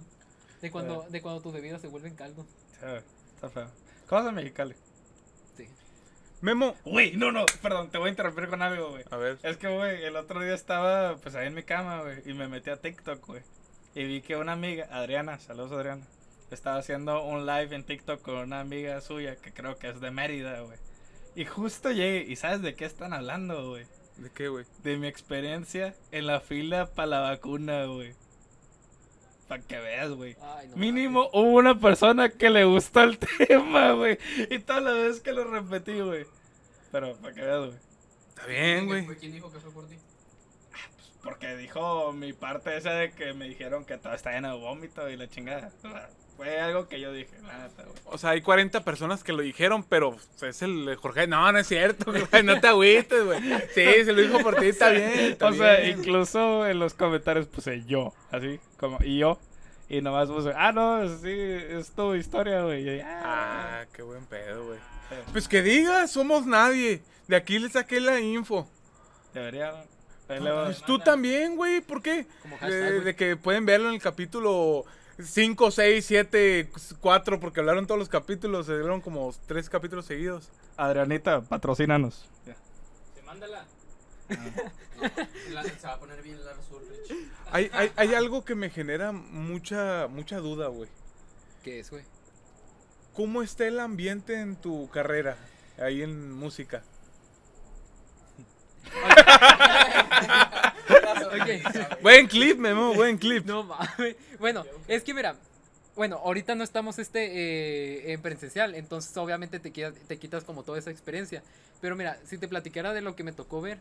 De cuando, de cuando tus bebidas se vuelven caldo. Sí, güey. Está feo. ¿Cómo es Mexicali? Sí. Memo. Güey, no, no, perdón, te voy a interrumpir con algo, güey. A ver. Es que, güey, el otro día estaba, pues, ahí en mi cama, güey, y me metí a TikTok, güey. Y vi que una amiga, Adriana, saludos Adriana, estaba haciendo un live en TikTok con una amiga suya que creo que es de Mérida, güey. Y justo llegué, ¿y sabes de qué están hablando, güey? ¿De qué, güey? De mi experiencia en la fila para la vacuna, güey. Para que veas, güey. No. Mínimo hubo una persona que le gustó el *laughs* tema, güey. Y toda la vez que lo repetí, güey. Pero para que veas, güey. Está bien, güey. ¿Fue ¿Quién dijo que fue por ti? Porque dijo mi parte esa de que me dijeron que todo está lleno de vómito y la chingada. Fue algo que yo dije, güey. O sea, hay 40 personas que lo dijeron, pero es el Jorge. No, no es cierto, güey. No te agüites, güey. Sí, se lo dijo por ti, está bien. está O sea, bien. incluso en los comentarios puse yo, así, como, y yo. Y nomás puse, ah, no, sí, es tu historia, güey. Ah, Ah, qué buen pedo, güey. Eh, Pues que diga, somos nadie. De aquí le saqué la info. Debería, Pues tú también, güey. ¿Por qué? Como hashtag, güey. de que pueden verlo en el capítulo 5, 6, 7, 4, porque hablaron todos los capítulos. Se dieron como tres capítulos seguidos. Adrianita, patrocínanos. *laughs* Se mándala. La- se va a poner bien Ulrich. Hay, hay, hay algo que me genera mucha, mucha duda, güey. ¿Qué es, güey? ¿Cómo está el ambiente en tu carrera? Ahí en música. *laughs* *laughs* Buen clip, Memo, buen clip. No mames. Bueno, es que mira, bueno, ahorita no estamos este eh, en presencial, entonces obviamente te, quita- te quitas como toda esa experiencia. Pero mira, si te platicara de lo que me tocó ver,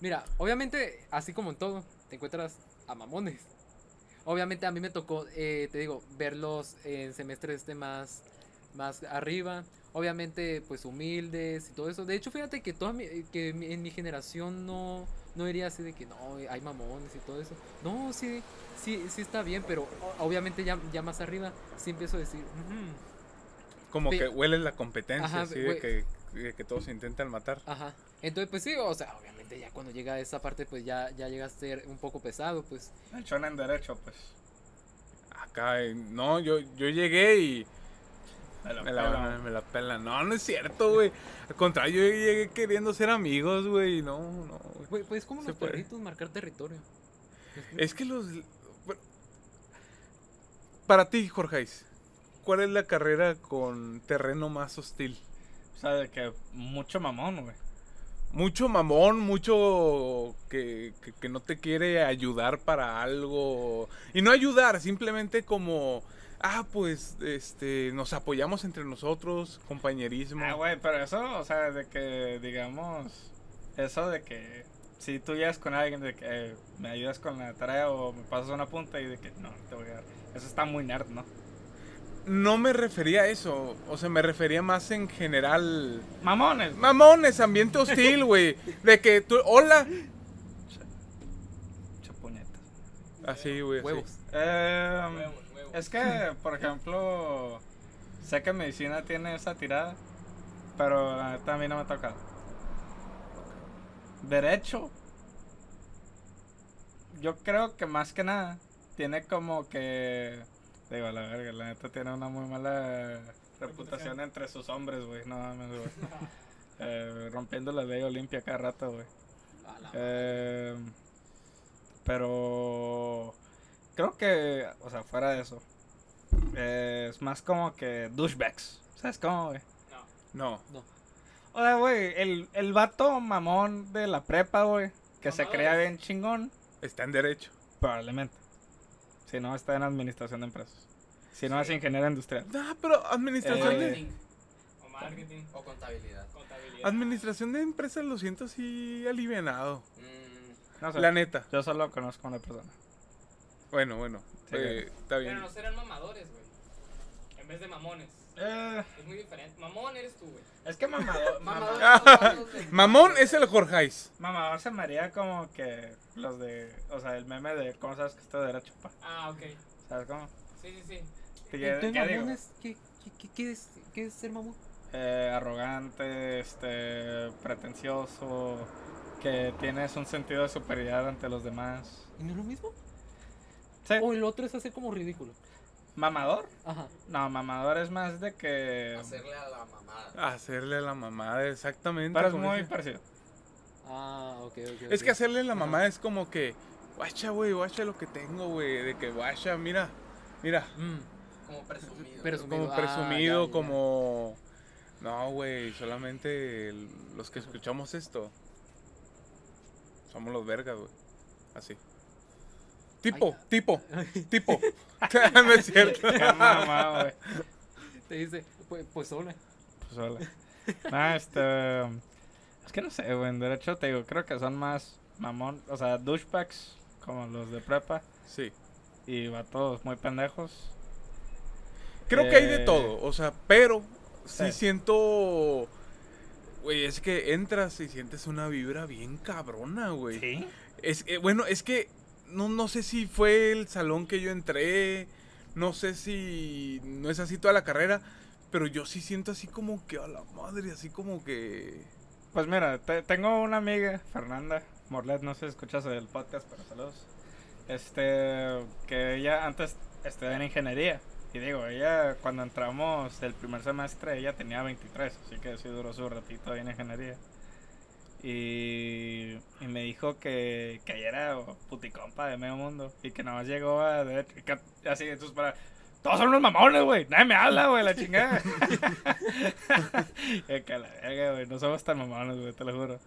mira, obviamente, así como en todo, te encuentras a mamones. Obviamente a mí me tocó, eh, te digo, verlos en semestres de más, más arriba. Obviamente, pues humildes y todo eso. De hecho, fíjate que, toda mi- que en mi generación no, no diría así de que no, hay mamones y todo eso. No, sí, sí, sí está bien, pero obviamente ya, ya más arriba sí empiezo a decir. Como Pe- que huele la competencia, Ajá, así de que, de que todos se intentan matar. Ajá. Entonces, pues sí, o sea, obviamente ya cuando llega a esa parte, pues ya, ya llega a ser un poco pesado, pues. El shonen derecho, pues. Acá, no, yo, yo llegué y Me la, pela. me la pelan. No, no es cierto, güey. Al contrario, yo llegué queriendo ser amigos, güey. No, no. güey. Pues como los puede. perritos, marcar territorio. Es que los... Para ti, Jorge, ¿cuál es la carrera con terreno más hostil? O sea, de que mucho mamón, güey. Mucho mamón, mucho que, que, que no te quiere ayudar para algo. Y no ayudar, simplemente como, ah, pues, este, nos apoyamos entre nosotros, compañerismo. Ah, güey, pero eso, o sea, de que, digamos, eso de que si tú llegas con alguien de que eh, me ayudas con la tarea o me pasas una punta y de que no, te voy a dar. Eso está muy nerd, ¿no? No me refería a eso, o sea, me refería más en general. Mamones. Mamones, ambiente hostil, güey. *laughs* De que tú, hola. Así, güey. así. Huevos. Eh, huevos. Es que, por ejemplo, sé que medicina tiene esa tirada, pero la neta a mí no me ha tocado. Derecho. Yo creo que más que nada tiene como que. Digo, la verga, la neta tiene una muy mala reputación entre sus hombres, güey. No mames, güey. *laughs* Eh, rompiendo la ley Olimpia cada rato, güey. Eh, pero creo que, o sea, fuera de eso, eh, es más como que douchebags. ¿Sabes cómo, güey? No. No. O sea, güey, el, el vato mamón de la prepa, güey, que se crea bien chingón, Está en derecho. probablemente. Si no, está en administración de empresas. Si no, es ingeniero industrial. No, pero administración Eh, de Marketing O marketing, o contabilidad. contabilidad. administración de empresas lo siento así alivianado. Mm, No sé. La neta. Yo solo conozco a una persona. Bueno, bueno. Sí, eh, está bien. Pero no serán mamadores, güey. En vez de mamones. Eh, Es muy diferente. Mamón eres tú, güey. es que *laughs* mamador, Mamador, mamador, *laughs* mamador de- *laughs* Mamón es el Jorgeis. mamador se me haría como que los de, o sea, el meme de cómo sabes que estoy de derecho, pa. Ah, ok. ¿Sabes cómo? Sí, sí, sí. Entonces, digo, mamón es- ¿qué, qué, qué, qué es, ¿Qué es ser mamón? eh, arrogante, este, pretencioso, que tienes un sentido de superioridad ante los demás. ¿Y no es lo mismo? Sí. O el otro es hacer como ridículo. ¿Mamador? Ajá. No, mamador es más de que... Hacerle a la mamada. Hacerle la mamada, exactamente. Pero es como muy dice. parecido. Ah, ok, ok. Es que hacerle la Ajá. mamada es como que, guacha, güey, guacha lo que tengo, güey. De que, guacha, mira, mira. Mm, Como presumido. Presumido. Como Ah, presumido, ya, ya. como... No, güey, solamente el- los que escuchamos esto somos los vergas, güey. Así. Tipo, Ay. tipo, tipo. *laughs* no es cierto. Mamá. Te dice, pues, pues hola. Pues hola. Ah, este... Es que no sé, güey, en derecho te digo, creo que son más mamón, o sea, douchebags, como los de prepa, Sí. y vatos muy pendejos. Creo que hay de Eh, todo, o sea, pero sí Sí. siento... Güey, es que entras y sientes una vibra bien cabrona, güey. ¿Sí? Es, eh, bueno, es que no, no sé si fue el salón que yo entré, no sé si no es así toda la carrera, pero yo sí siento así como que a la madre, así como que... Pues mira, te- tengo una amiga, Fernanda Morlet, no sé si escuchas el podcast, pero saludos. Este, que ella antes estudiaba en ingeniería. Y digo, ella cuando entramos el primer semestre, ella tenía 23, así que sí duró su ratito ahí en ingeniería. Y, y me dijo que, que ella era puticompa de medio mundo y que nada más llegó a y que así, entonces para. Todos son unos mamones, güey. Nadie me habla, güey, la chingada. *laughs* Que la verga, güey. No somos tan mamones, güey, te lo juro.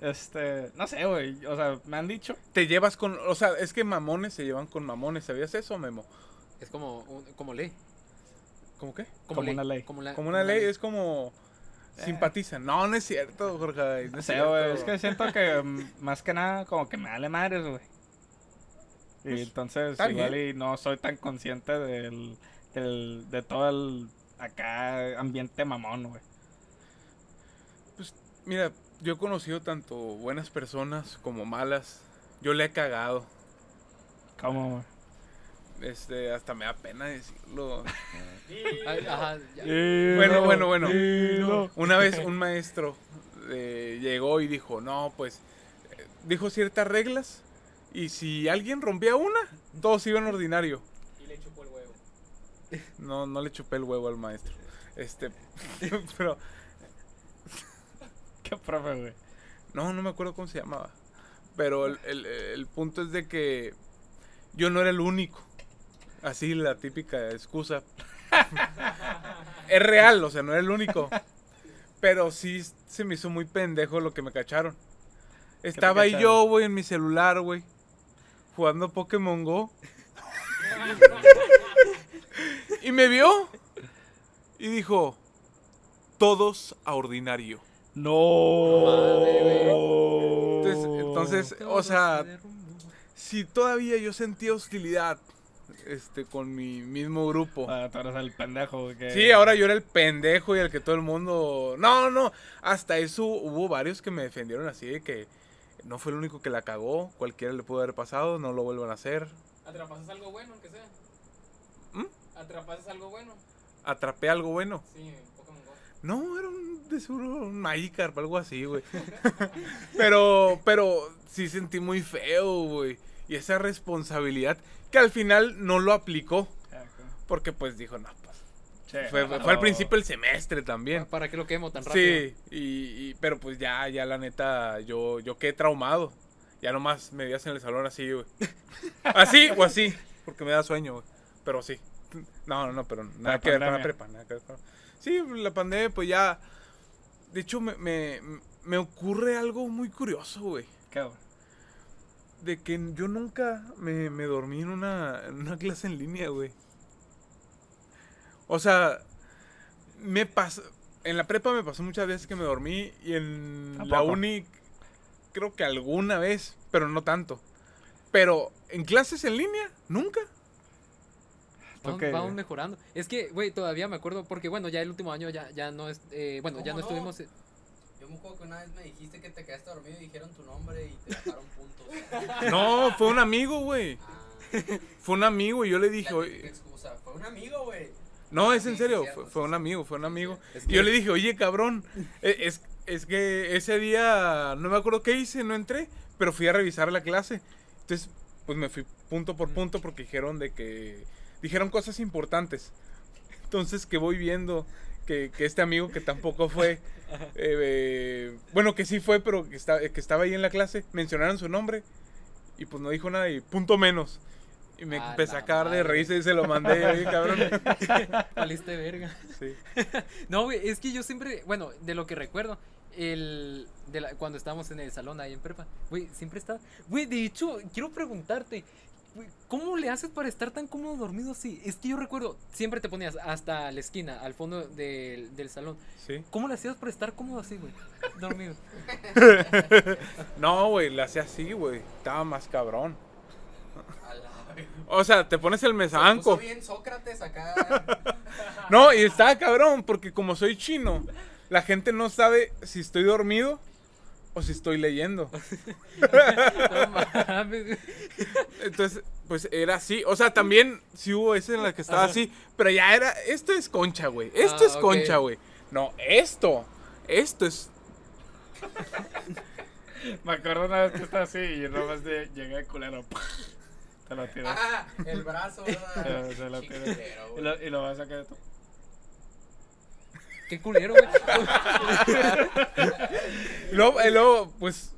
Este, no sé, güey. O sea, me han dicho. Te llevas con... O sea, es que mamones se llevan con mamones, ¿sabías eso, Memo? Es como, un- como ley. ¿Cómo qué? Como una ley. Como, la- Como una ley, es como... Simpatizan. No, no es cierto, Jorge. No es sé, cierto. güey. Es que siento que mm, más que nada, como que me vale madres, güey. Y Pues, entonces, igual y no soy tan consciente del, del, de todo el acá ambiente mamón, güey. Mira, yo he conocido tanto buenas personas como malas. Yo le he cagado. ¿Cómo, güey? Este, hasta me da pena decirlo. *laughs* Ay, Ajá, ya. Bueno, bueno, bueno. Dilo. Una vez un maestro eh, llegó y dijo, no, pues, eh, dijo ciertas reglas y si alguien rompía una, todos iban ordinario. Y le chupó el huevo. No, no le chupé el huevo al maestro. Este, *laughs* pero, *laughs* ¿Qué profe, güey? no, no me acuerdo cómo se llamaba. Pero el, el- el punto es de que yo no era el único. Así la típica excusa. es real, o sea, no era el único. Pero sí se me hizo muy pendejo lo que me cacharon. Estaba ahí yo, güey, en mi celular, güey. Jugando Pokémon Go. y me vio. Y dijo, todos a ordinario. No. Entonces, entonces o sea, si todavía yo sentía hostilidad este, con mi mismo grupo. Ah, tú eres el pendejo, güey. que- Sí, ahora yo era el pendejo y el que todo el mundo... No, no, hasta eso hubo varios que me defendieron así de que no fue el único que la cagó, cualquiera le pudo haber pasado, no lo vuelvan a hacer. ¿Atrapases algo bueno, aunque sea? ¿Mm? ¿Atrapases algo bueno? Atrapé algo bueno. Sí, Pokémon Go. No, era un, de seguro un Magikarp, algo así, güey. *laughs* pero, pero sí sentí muy feo, güey. Y esa responsabilidad que al final no lo aplicó. Ah. Porque pues dijo, no, pues. Sí, Fue, al principio del semestre también. ¿Para qué lo quemo tan rápido? Sí, y, y- pero pues ya, ya la neta, yo, yo quedé traumado. Ya nomás me veías en el salón así, güey. *laughs* Así o así, porque me da sueño, güey. Pero sí. No, no, no, pero nada La que ver con la prepa, nada que ver con- Sí, la pandemia, pues ya... De hecho, me, me, me ocurre algo muy curioso, güey. ¿Qué, güey? De que yo nunca me, me dormí en una, en una clase en línea, güey. O sea, me pasó. En la prepa me pasó muchas veces que me dormí y en la uni creo que alguna vez, pero no tanto. Pero en clases en línea, nunca. Vamos, Ok. vamos mejorando. Es que, güey, todavía me acuerdo, porque bueno, ya el último año ya, ya no es, eh, bueno, ya ¿Cómo no no? estuvimos... Yo me acuerdo que una vez me dijiste que te quedaste dormido y dijeron tu nombre y te bajaron puntos. *laughs* No, fue un amigo, güey. Ah, Fue un amigo y yo le dije, la oye, típica excusa. Fue un amigo, güey. No, es en serio, cierto, fue, un amigo, fue un amigo. Es Y yo le dije, oye, cabrón, eh, es, es que ese día no me acuerdo qué hice, no entré, pero fui a revisar la clase. Entonces, pues me fui punto por punto porque dijeron de que, dijeron cosas importantes. Entonces, que voy viendo que, que este amigo que tampoco fue, eh, eh, bueno, que sí fue, pero que, está- que estaba ahí en la clase, mencionaron su nombre y pues no dijo nada y punto menos. Y me A empecé a cagar de risa y se lo mandé, *laughs* oye, cabrón. Valiste verga. Sí. *laughs* No, güey, es que yo siempre, bueno, de lo que recuerdo, el, de la- cuando estábamos en el salón ahí en prepa, güey, siempre estaba, güey, de hecho, quiero preguntarte, ¿cómo le haces para estar tan cómodo dormido así? Es que yo recuerdo, siempre te ponías hasta la esquina, al fondo del, del salón. Sí. ¿Cómo le hacías para estar cómodo así, güey? *laughs* Dormido. *laughs* No, güey, la hacía así, güey. Estaba más cabrón. A la verga. O sea, te pones el puso bien Sócrates acá. *laughs* No, y estaba cabrón, porque como soy chino, la gente no sabe si estoy dormido o si estoy leyendo. *laughs* No mames, güey. Entonces, pues era así. O sea, también sí hubo ese en la que estaba Ajá. así. Pero ya era. Esto es concha, güey. Esto Ah, es ok. concha, güey. No, esto. Esto es. Me acuerdo una vez que estaba así y yo nomás de, llegué de culero. Te lo tiré. ah, el brazo, ¿verdad? Se- lo tiré. Y güey. lo, y lo vas a sacar de tu. Qué culero, güey. *laughs* Luego, y luego, pues.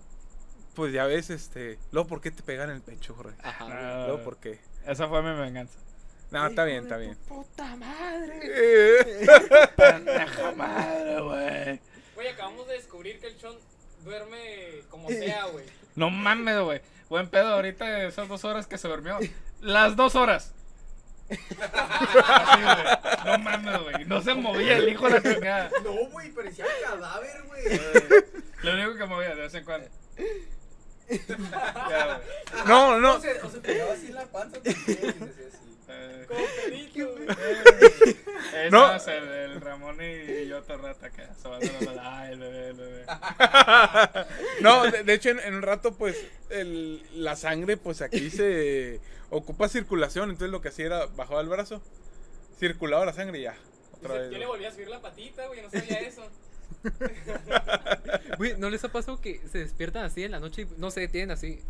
Pues ya ves, este. Luego, ¿por qué te pegan en el pecho, Jorge? Ajá, Luego, ¿por qué? Esa fue mi venganza. No, está bien, está bien. Puta madre. *laughs* Pendeja madre, güey. Güey, acabamos de descubrir que el Chon duerme como sea, güey. No mames, güey. Buen pedo ahorita esas dos horas que se durmió. Las dos horas. No mames, güey. No se movía el hijo de la chingada. No, güey, parecía un cadáver, güey. Lo único que movía de vez en cuando. Ya, güey. No, no. O se, o se pegaba así en la panza también y se hacía así. Eh, Como pelito, güey. *laughs* ese No. es el, el Ramón y yo todo el rato acá. la- Ay, el bebé, el bebé. *laughs* No, de, de hecho, en, en un rato, pues, el- la sangre, pues aquí se ocupa circulación. Entonces, lo que hacía era bajaba el brazo, circulaba la sangre y ya. Otra Dice, vez. ¿Quién le volvía a subir la patita, güey? No sabía eso. *laughs* Güey, ¿no les ha pasado que se despiertan así en la noche y no sé, tienen así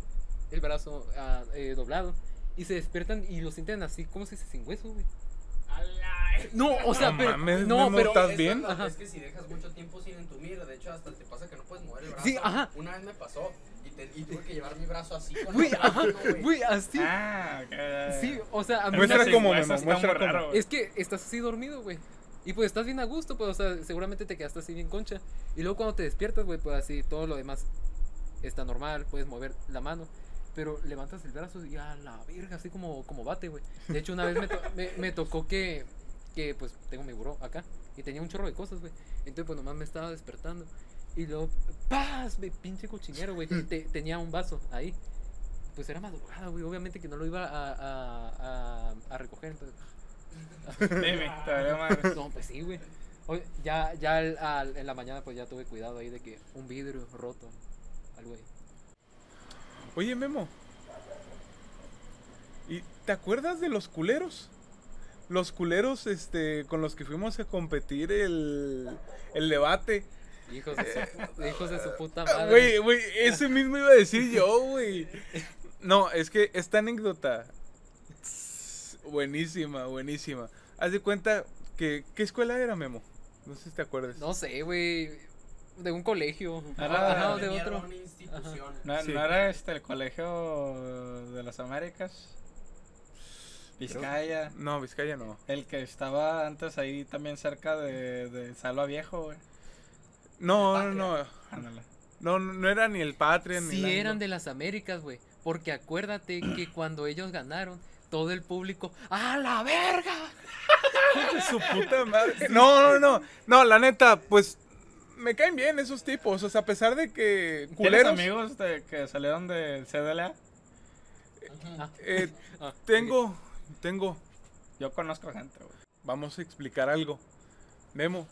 el brazo ah, eh, doblado y se despiertan y lo sienten así como si se sin hueso, güey? No, o sea, No pero mames, no, pero ¿estás es bien? Es que si dejas mucho tiempo sin entumir, de hecho hasta te pasa que no puedes mover el brazo. Sí, ajá. Una vez me pasó y, tuve que llevar mi brazo así con güey, ajá, güey. así. Ah, ok. Sí, o sea, a mí Muestra cómo, Memo, raro, güey. es que estás así dormido, güey. Y pues estás bien a gusto, pues, o sea, seguramente te quedaste así bien concha. Y luego cuando te despiertas, güey, pues así todo lo demás está normal, puedes mover la mano. Pero levantas el brazo y a la verga, así como, como bate, güey. De hecho, una vez me, to- me, me tocó que, que, pues, tengo mi buró acá. Y tenía un chorro de cosas, güey. Entonces, pues, nomás me estaba despertando. Y luego, ¡paz! Me pinche cochinero, güey. Te- tenía un vaso ahí. Pues era madrugada, güey. Obviamente que no lo iba a, a, a, a recoger. Entonces, *laughs* valió madre. no, pues sí, güey. Oye, Ya, ya al- al- en la mañana, pues ya tuve cuidado ahí de que un vidrio roto, algo ahí. Oye, Memo. ¿Y te acuerdas de los culeros? Los culeros este, con los que fuimos a competir el, el debate. Hijos de su, hijos de su puta Ah, madre. Güey, güey, ese mismo iba a decir yo, güey. No, es que esta anécdota. Buenísima, buenísima. Haz de cuenta que. ¿Qué escuela era, Memo? No sé si te acuerdas. No sé, güey. De un colegio. Era- Ajá, de Tenían otro. una institución. ¿No, Sí. no era este el colegio de las Américas? Vizcaya. No, Vizcaya no. El que estaba antes ahí también cerca de, de Salva Viejo, güey. No, no, no. No, no era ni el Patria ni Sí eran de las Américas, güey. Porque acuérdate que *clears throat* cuando ellos ganaron, todo el público, ¡a la verga! su puta madre. No, no, no. No, la neta, pues. Me caen bien esos tipos. O sea, a pesar de que. ¿Tienes Culeros. amigos de, que salieron del CDLA? Ah, eh, ah, tengo. Tengo. Yo conozco gente, güey. Vamos a explicar algo. Memo,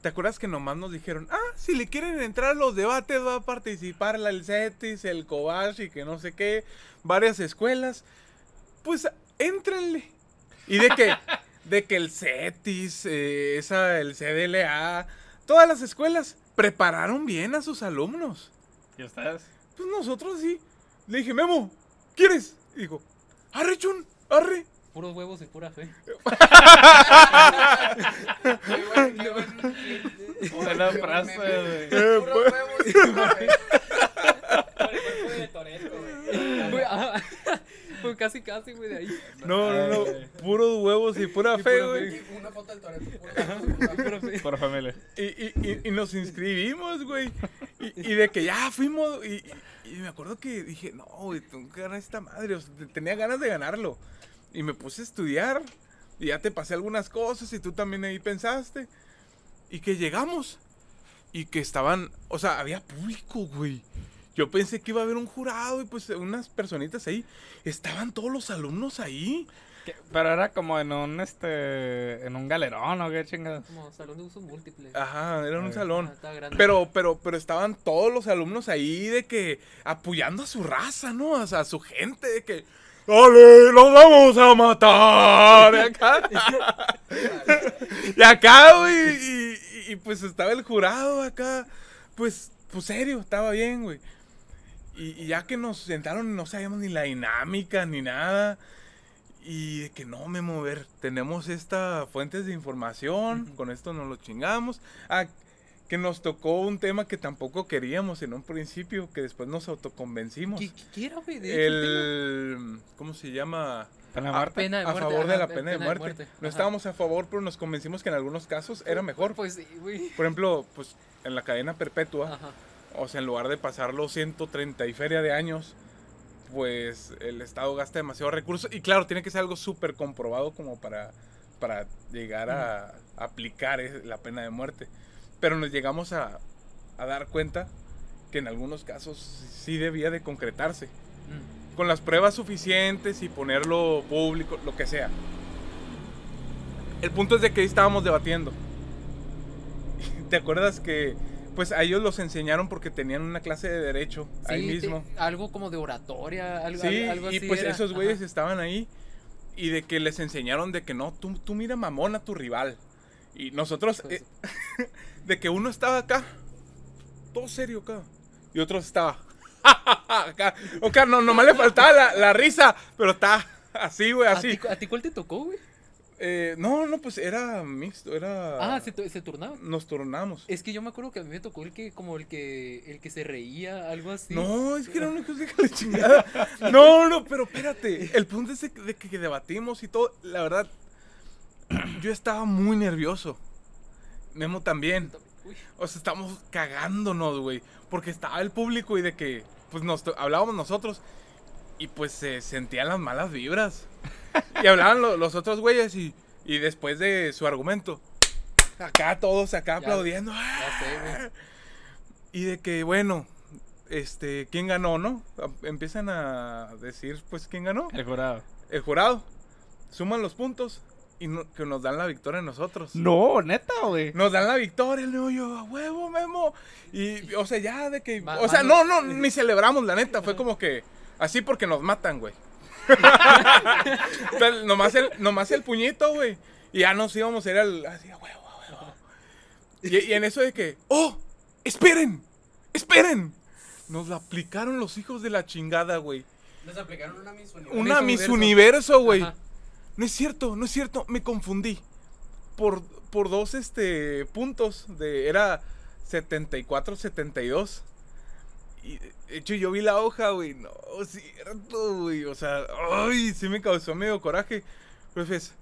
¿te acuerdas que nomás nos dijeron, ah, si le quieren entrar a los debates va a participar la el CETIS, el COBASH y que no sé qué, varias escuelas? Pues éntrenle. Y de que, *laughs* de que el CETIS, eh, esa, el CDLA, todas las escuelas prepararon bien a sus alumnos. ¿Y ustedes? Pues nosotros sí. Le dije, Memo, ¿quieres? Y dijo, arre, chun, arre. Puros huevos y pura fe. Buena frase, güey. Puros huevos y pura fe. Con el cuerpo de güey. Pues *laughs* casi, casi, güey, de ahí. No, no, no, Ay. puros huevos y pura fe, güey. Una foto del Toreto. Por familia. Y, y, y, y nos inscribimos, güey. Y, y de que ya fuimos. Y, y- y me acuerdo que dije, no, güey, tengo que ganar esta madre. O sea, te- tenía ganas de ganarlo. Y me puse a estudiar. Y ya te pasé algunas cosas. Y tú también ahí pensaste. Y que llegamos. Y que estaban. O sea, había público, güey. Yo pensé que iba a haber un jurado y pues unas personitas ahí. Estaban todos los alumnos ahí. ¿Qué? Pero era como en un, este, en un galerón, ¿o qué chingados? Como salón de usos múltiples. Ajá, era un Ah, Ah, salón. grande. Pero, pero, pero estaban todos los alumnos ahí de que apoyando a su raza, ¿no? O sea, a su gente, de que. ¡Dale, los vamos a matar! Y acá, y acá, güey. Y, y- y, pues estaba el jurado acá. Pues, pues serio, estaba bien, güey. Y, ya que nos sentaron, no sabíamos ni la dinámica ni nada. Y de que no, me mover. Tenemos esta fuentes de información. Con esto nos lo chingamos. Ah, que nos tocó un tema que tampoco queríamos en un principio, que después nos autoconvencimos. ¿Qué, era, güey? El. ¿Cómo se llama? ¿Pena de Ah, muerte? Pena de a muerte, favor de la pe- pena de muerte. No estábamos a favor, pero nos convencimos que en algunos casos era mejor. Pues sí, güey. Por ejemplo, pues en la cadena perpetua, Ajá. o sea, en lugar de pasar los 130 y feria de años, pues el Estado gasta demasiados recursos. Y claro, tiene que ser algo súper comprobado como para, para llegar a aplicar es- la pena de muerte. Pero nos llegamos a, a dar cuenta que en algunos casos sí debía de concretarse. Mm. Con las pruebas suficientes y ponerlo público, lo que sea. El punto es de que ahí estábamos debatiendo. *laughs* ¿Te acuerdas que pues a ellos los enseñaron porque tenían una clase de derecho ahí Sí, te- mismo? algo como de oratoria, algo, Sí, algo y así pues era. esos güeyes Ajá. estaban ahí y de que les enseñaron de que no, tú, tú mira mamón a tu rival. Y nosotros, eh, *laughs* de que uno estaba acá, todo serio acá, y otro estaba *laughs* acá. O sea, no, nomás le faltaba la, la risa, pero está así, güey, ¿A así. ti, ¿A ti cuál te tocó, güey? Eh, no, no, pues era mixto, era... Ah, se, se turnaban. Nos turnamos. Es que yo me acuerdo que a mí me tocó el que, como el que, el que se reía, algo así. No, es que era una cosa de la chingada. *laughs* No, no, pero espérate. El punto es de que, de que debatimos y todo. La verdad, *clears throat* yo estaba muy nervioso. Memo también. O sea, estamos cagándonos, güey. Porque estaba el público y de que, pues, nos to- hablábamos nosotros. Y pues se sentían las malas vibras. Y hablaban lo- los otros güeyes y, y después de su argumento. Acá todos acá Ya- aplaudiendo. ya sé, güey. Y de que, bueno, este, ¿quién ganó, no? Empiezan a decir, pues, ¿quién ganó? El jurado. El jurado. Suman los puntos y no- que nos dan la victoria a nosotros. No, neta, güey. Nos dan la victoria, le digo yo, a huevo, Memo. Y, o sea, ya de que. O sea, mano- no, no, ni celebramos, la neta. Fue como que. Así porque nos matan, güey. *laughs* Nomás, el, nomás el puñito, güey. Y ya nos íbamos a ir al. Así, huevo, huevo. Y, y en eso de que. ¡Oh! ¡Esperen! ¡Esperen! Nos la aplicaron los hijos de la chingada, güey. Les aplicaron una Miss Universo. Una Miss. Universo, güey. No es cierto, no es cierto, me confundí. Por, por dos este, puntos. De, era 74-72. Y de hecho yo vi la hoja, güey. No, cierto, güey. O sea, ay, sí me causó medio coraje. Pues,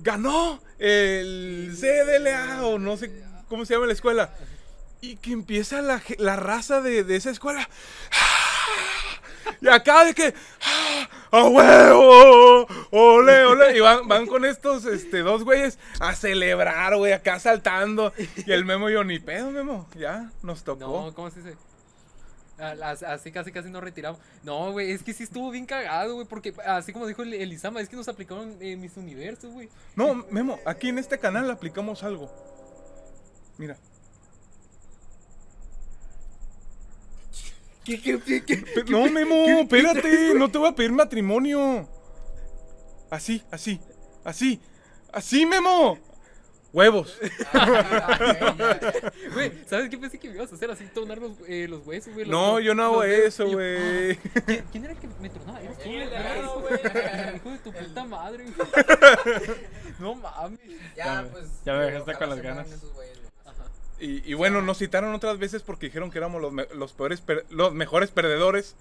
ganó el CDLA o no sé cómo se llama la escuela. Y que empieza la, la raza de, de esa escuela. Y acá de que. ¡A huevo! ¡Ole, ole! Y van, van con estos este, dos güeyes a celebrar, güey, acá saltando. Y el memo, yo ni pedo, memo. Ya, nos tocó. No, ¿cómo se dice? Así casi casi nos retiramos. No, güey, es que sí estuvo bien cagado, güey, porque así como dijo el, el Isama, es que nos aplicaron eh, mis universos, güey. No, Memo, aquí en este canal aplicamos algo. Mira. ¿Qué, qué, qué, qué? Pe- no, Memo, espérate, no te voy a pedir matrimonio. Así, así, así, así, Memo. Huevos. Ah. *laughs* Güey, ¿sabes qué pensé que me ibas a hacer así, tronar los, eh, los huesos, güey? No, yo no hago eso, güey. ah, ¿quién, era el que me tronaba? Eres tú, güey. *laughs* Hijo de tu puta madre, güey. *laughs* No mames. Ya, Ya, pues. ya me dejaste con las ganas. esos güeyes nomás. Ajá. Y, y bueno, nos citaron otras veces porque dijeron que éramos los, me- los peores, per- los mejores perdedores.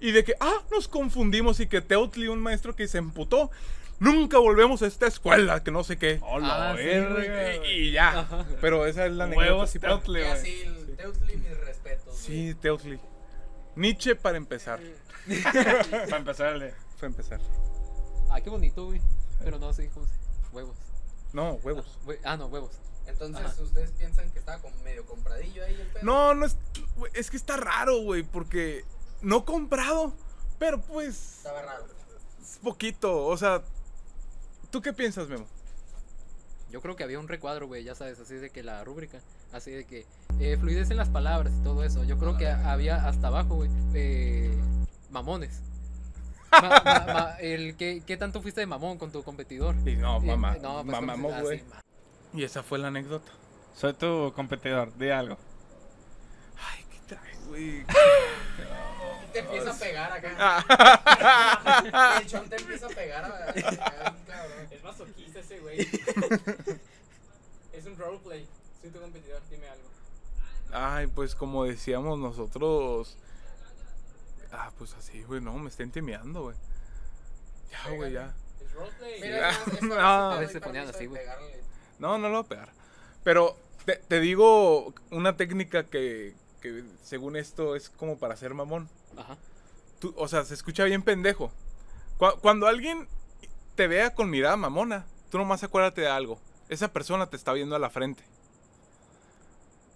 Y de que, ah, nos confundimos y que Teutli, un maestro que se emputó, nunca volvemos a esta escuela, que no sé qué. Hola, Ah, sí, Y, y ya. Ajá. Pero esa es la anécdota. Huevos sí, para- Teutli, así, el Teutli, mis respetos. Sí, Teutli. Nietzsche para empezar. *laughs* Para empezarle. Fue empezar. Ah, qué bonito, güey. Pero no sé cómo se. Huevos. No, huevos. Güey, Ah, no, huevos. Entonces, Ajá. ¿ustedes piensan que estaba como medio compradillo ahí el pedo? No, no es. Es que está raro, güey, porque no comprado. Pero pues. Estaba raro. Es poquito. O sea. ¿Tú qué piensas, Memo? Yo creo que había un recuadro, güey, ya sabes, así de que la rúbrica, así de que eh, fluidez en las palabras y todo eso. Yo creo que había hasta abajo, güey, eh, mamones. *laughs* Ma- ma- ma- el, ¿qué, ¿Qué tanto fuiste de mamón con tu competidor? Y no, mamá. no, pues, mamamos, así, güey. ma- Y esa fue la anécdota. Soy tu competidor, di algo. Ay, ¿qué traes, güey? Te empieza a pegar acá. Ah. *laughs* El chon te empieza a pegar a. *laughs* Es masoquista ese güey. es un roleplay. Soy tu competidor, dime algo. Ay, pues como decíamos nosotros. Ah, pues así, güey, no, me está intimiando, güey. Ya, güey, ya. Es roleplay. Mira, *laughs* No. A doy veces No, no lo voy a pegar. Pero te, te digo una técnica que, que según esto es como para ser mamón. Ajá. Tú- o sea, se escucha bien pendejo. Cu- cuando alguien te vea con mirada mamona, tú nomás acuérdate de algo. Esa persona te está viendo a la frente.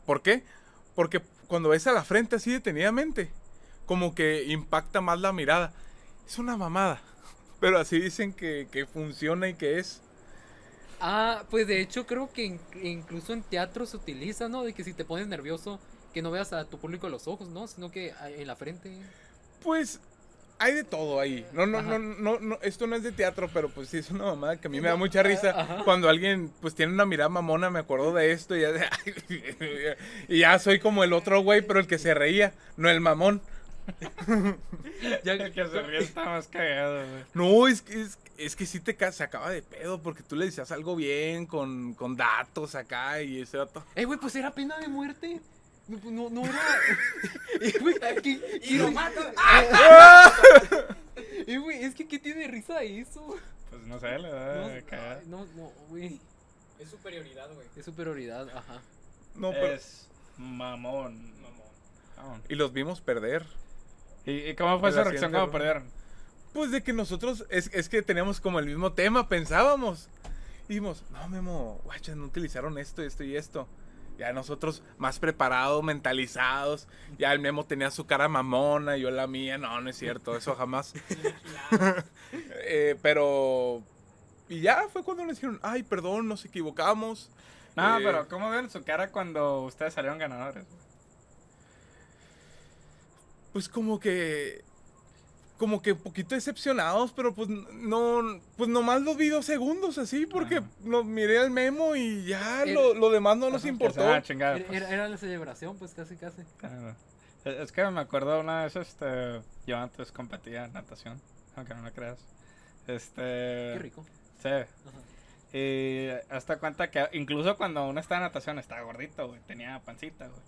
¿Por qué? Porque cuando ves a la frente así detenidamente, como que impacta más la mirada. Es una mamada. *laughs* Pero así dicen que, que funciona y que es. Ah, pues de hecho creo que in- incluso en teatro se utiliza, ¿no? De que si te pones nervioso, que no veas a tu público a los ojos, ¿no? Sino que en la frente. Pues hay de todo ahí. No, no, no, no, no, esto no es de teatro, pero pues sí es una mamada que a mí me da *laughs* mucha risa. Ajá. Cuando alguien pues tiene una mirada mamona, me acuerdo de esto y ya, *laughs* y ya soy como el otro güey, pero el que se reía, no el mamón. *laughs* Ya, El que se ríe está más cagado, güey. No, es que, es, es que sí te se acaba de pedo porque tú le decías algo bien, con, con datos acá y ese dato. Eh, güey, pues era pena de muerte. No, no, no era. *laughs* Eh, güey, ¿qué- Y lo mata. *laughs* eh, güey, es que ¿qué tiene risa eso? Pues no sé, le da No, no, no, güey. Es superioridad, güey. Es superioridad, ajá. No, pero- Es. Mamón. Mamón. Y los vimos perder. ¿Y, y cómo fue esa reacción cuando perdieron? Pues de que nosotros, es, es que teníamos como el mismo tema, pensábamos. Y dijimos, no, Memo, guacha, no utilizaron esto, esto y esto. Ya nosotros más preparados, mentalizados. Ya el Memo tenía su cara mamona, yo la mía. No, no es cierto, eso jamás. *laughs* *laughs* Eh, pero... Y ya fue cuando nos dijeron, ay, perdón, nos equivocamos. No, Eh, pero ¿cómo ven su cara cuando ustedes salieron ganadores? Pues como que... como que un poquito decepcionados, pero pues no, pues nomás los vi dos segundos así, porque Ajá. no, miré al memo y ya El- lo, lo demás no nos importó. Ah, chingada, Era, pues. era- era la celebración, pues casi, casi. Ah, Es es que me acuerdo una vez, este, yo antes competía en natación, aunque no lo creas. Este... Qué rico. Sí. Ajá. Y hasta cuenta que incluso cuando uno está en natación estaba gordito, güey, tenía pancita, güey.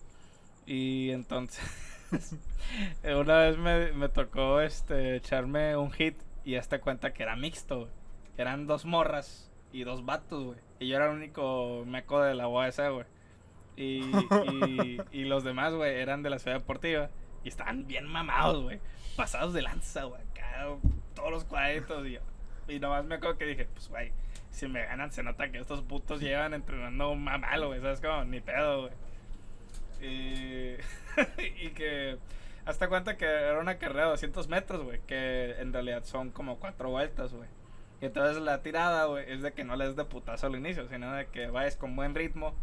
Y entonces, *laughs* *laughs* una vez me, me tocó este, echarme un hit y hasta cuenta que era mixto, güey. Eran dos morras y dos vatos, güey. Y yo era el único meco de la UAS, güey. Y, *laughs* y, y los demás, güey, eran de la ciudad deportiva. Y estaban bien mamados, güey. Pasados de lanza, güey. Todos los cuadritos. Y, y nomás me acuerdo que dije, pues, güey, si me ganan, se nota que estos putos llevan entrenando mamalo, güey. ¿Sabes cómo? Ni pedo, güey. Y, *laughs* *laughs* y que hasta cuenta que era una carrera de 200 metros, güey. Que en realidad son como cuatro vueltas, güey. Y entonces la tirada, güey, es de que no les de putazo al inicio, sino de que vayas con buen ritmo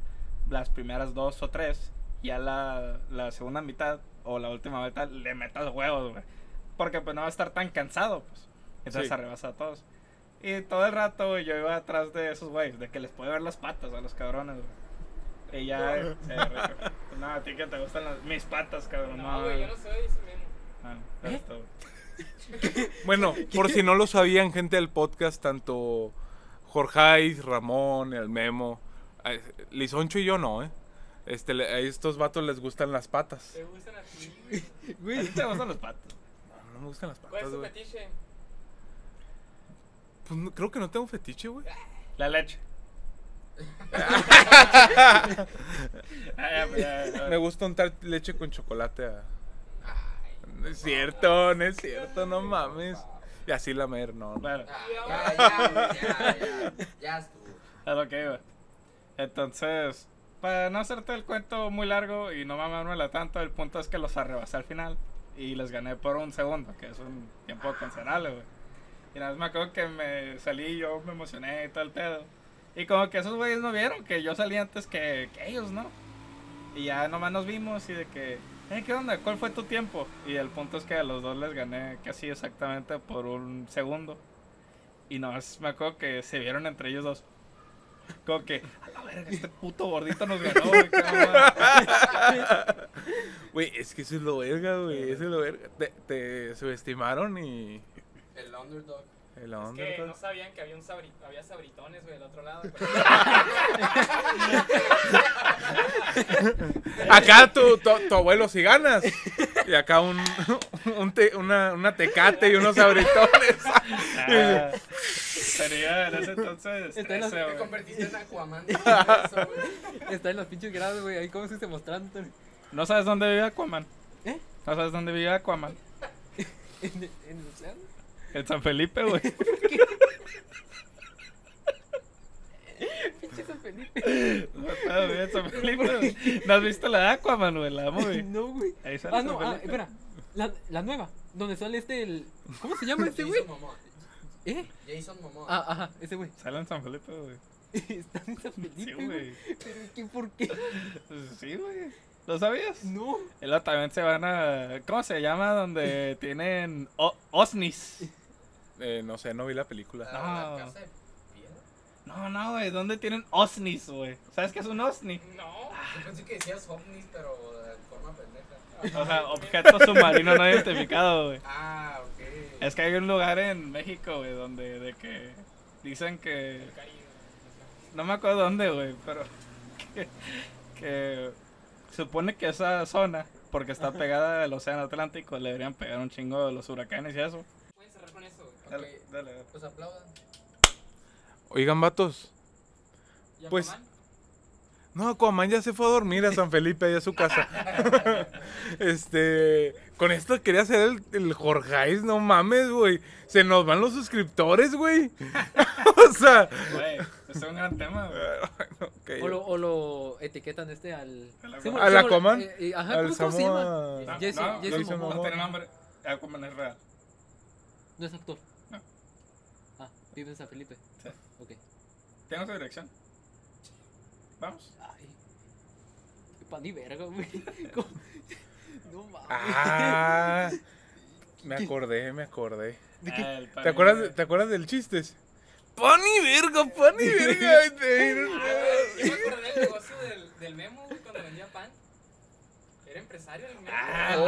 las primeras dos o tres. Y a la, la segunda mitad o la última vuelta le metas huevos, güey. Porque pues no va a estar tan cansado, pues. Entonces Sí. arrebasa a todos. Y todo el rato, güey, yo iba atrás de esos güeyes, de que les puede ver las patas a los cabrones, güey. Y ya, eh, *laughs* no, a ti que te gustan las, mis patas, cabrón. No, güey, yo no soy ese mismo. Ah, esto, güey. *laughs* Bueno, por si no lo sabían, gente del podcast, tanto Jorge, Ramón, el Memo, eh, Lisoncho y yo no, ¿eh? Este, le- a estos vatos les gustan las patas. Te gustan a ti, *laughs* güey. ¿A Güey, ti te gustan las patas? No, no me gustan las ¿Cuál patas, es tu güey. fetiche? Pues no- creo que no tengo fetiche, güey. La leche. Ah, ya, pues, ya, ya. Me gusta untar leche con chocolate. a- No es cierto, no es cierto, no mames. Y así lamer, no. no. Bueno, Ah, ya, ya, ya, ya, ya estuvo. a lo que iba. Entonces, para no hacerte el cuento muy largo y no mamármela tanto, el punto es que los arrebasé al final y les gané por un segundo, que es un tiempo considerable, güey. Y nada más me acuerdo que me salí y yo me emocioné y todo el pedo. Y como que esos güeyes no vieron que yo salí antes que, que ellos, ¿no? Y ya nomás nos vimos y de que, eh, ¿qué onda? ¿Cuál fue tu tiempo? Y el punto es que a los dos les gané casi exactamente por un segundo. Y nomás me acuerdo que se vieron entre ellos dos. Como que, a la verga, este puto gordito nos ganó, güey, qué mamada". *laughs* Güey, es que eso es lo verga, güey. Eso es lo verga. Te, te subestimaron y. El underdog. El Es que no sabían que había, un sabri- había sabritones, güey, del otro lado. *laughs* Acá tu, tu, tu abuelo si ganas. Y acá un, *laughs* un te- una, una tecate y unos abritones. *laughs* Ah, sería en ese entonces. Está en 13, Te convertiste en Aquaman. Eso, está en los pinches grados, güey. Ahí como se está mostrando. ¿No sabes dónde vive Aquaman? ¿Eh? ¿No sabes dónde vive Aquaman? En, en el océano. En San Felipe, güey. *laughs* Pinche San Felipe. No puedo vivir en San Felipe, güey. ¿No has visto la de Aquaman, güey? La movie. No, güey. Ahí sale Ah, San no, ah, espera. La, la nueva. Donde sale este el. ¿Cómo se llama este güey? Jason Momoa. ¿Eh? Jason Momoa. Ah, ajá, ese güey. Sale en San Felipe, güey. *laughs* Está en San Felipe, Sí, güey. Pero ¿qué, ¿por qué? Pues Sí, güey. ¿Lo sabías? No. Y luego también se van a. ¿Cómo se llama? Donde tienen o- OSNIs. Eh, no sé, no vi la película. Ah, no. La casa de piedra. No, no, güey. ¿Dónde tienen OSNIs, güey? ¿Sabes qué es un OSNI? No. Yo pensé que decías ovnis, pero de forma pendeja. O sea, objeto submarino no identificado, güey. Ah, ok. Es que hay un lugar en México, güey, donde de que dicen que El Caribe. no me acuerdo dónde, güey, pero que, que supone que esa zona, porque está pegada al océano Atlántico, le deberían pegar un chingo de los huracanes y eso. Pueden cerrar con eso, güey. Dale, dale, dale. Pues aplaudan. Oigan, vatos. ¿Y Pues- Aquaman? No, Aquaman ya se fue a dormir a San Felipe, allá a su casa. *laughs* este. Con esto quería hacer el, el Jorgeis, no mames, güey. Se nos van los suscriptores, güey. *laughs* o sea. Güey, es un gran tema, güey. O lo, o lo etiquetan este al. Al Sí, Aquaman. eh, eh, ¿cómo, No, Jason Momoa. no tiene nombre. Aquaman es real. No es actor. No. Vive en San Felipe. Sí. Ok. ¿Tienes su dirección? Vamos. Ay. Qué pan y verga, güey. *laughs* No mames. Ah. *laughs* Me acordé, me acordé. Ah, ¿Te acuerdas. ¿Te acuerdas del chiste? Pan y verga, pan y *laughs* verga. Yo me acordé del negocio del, del Memo, güey, cuando vendía pan. Era empresario el Memo. Ah, Oh.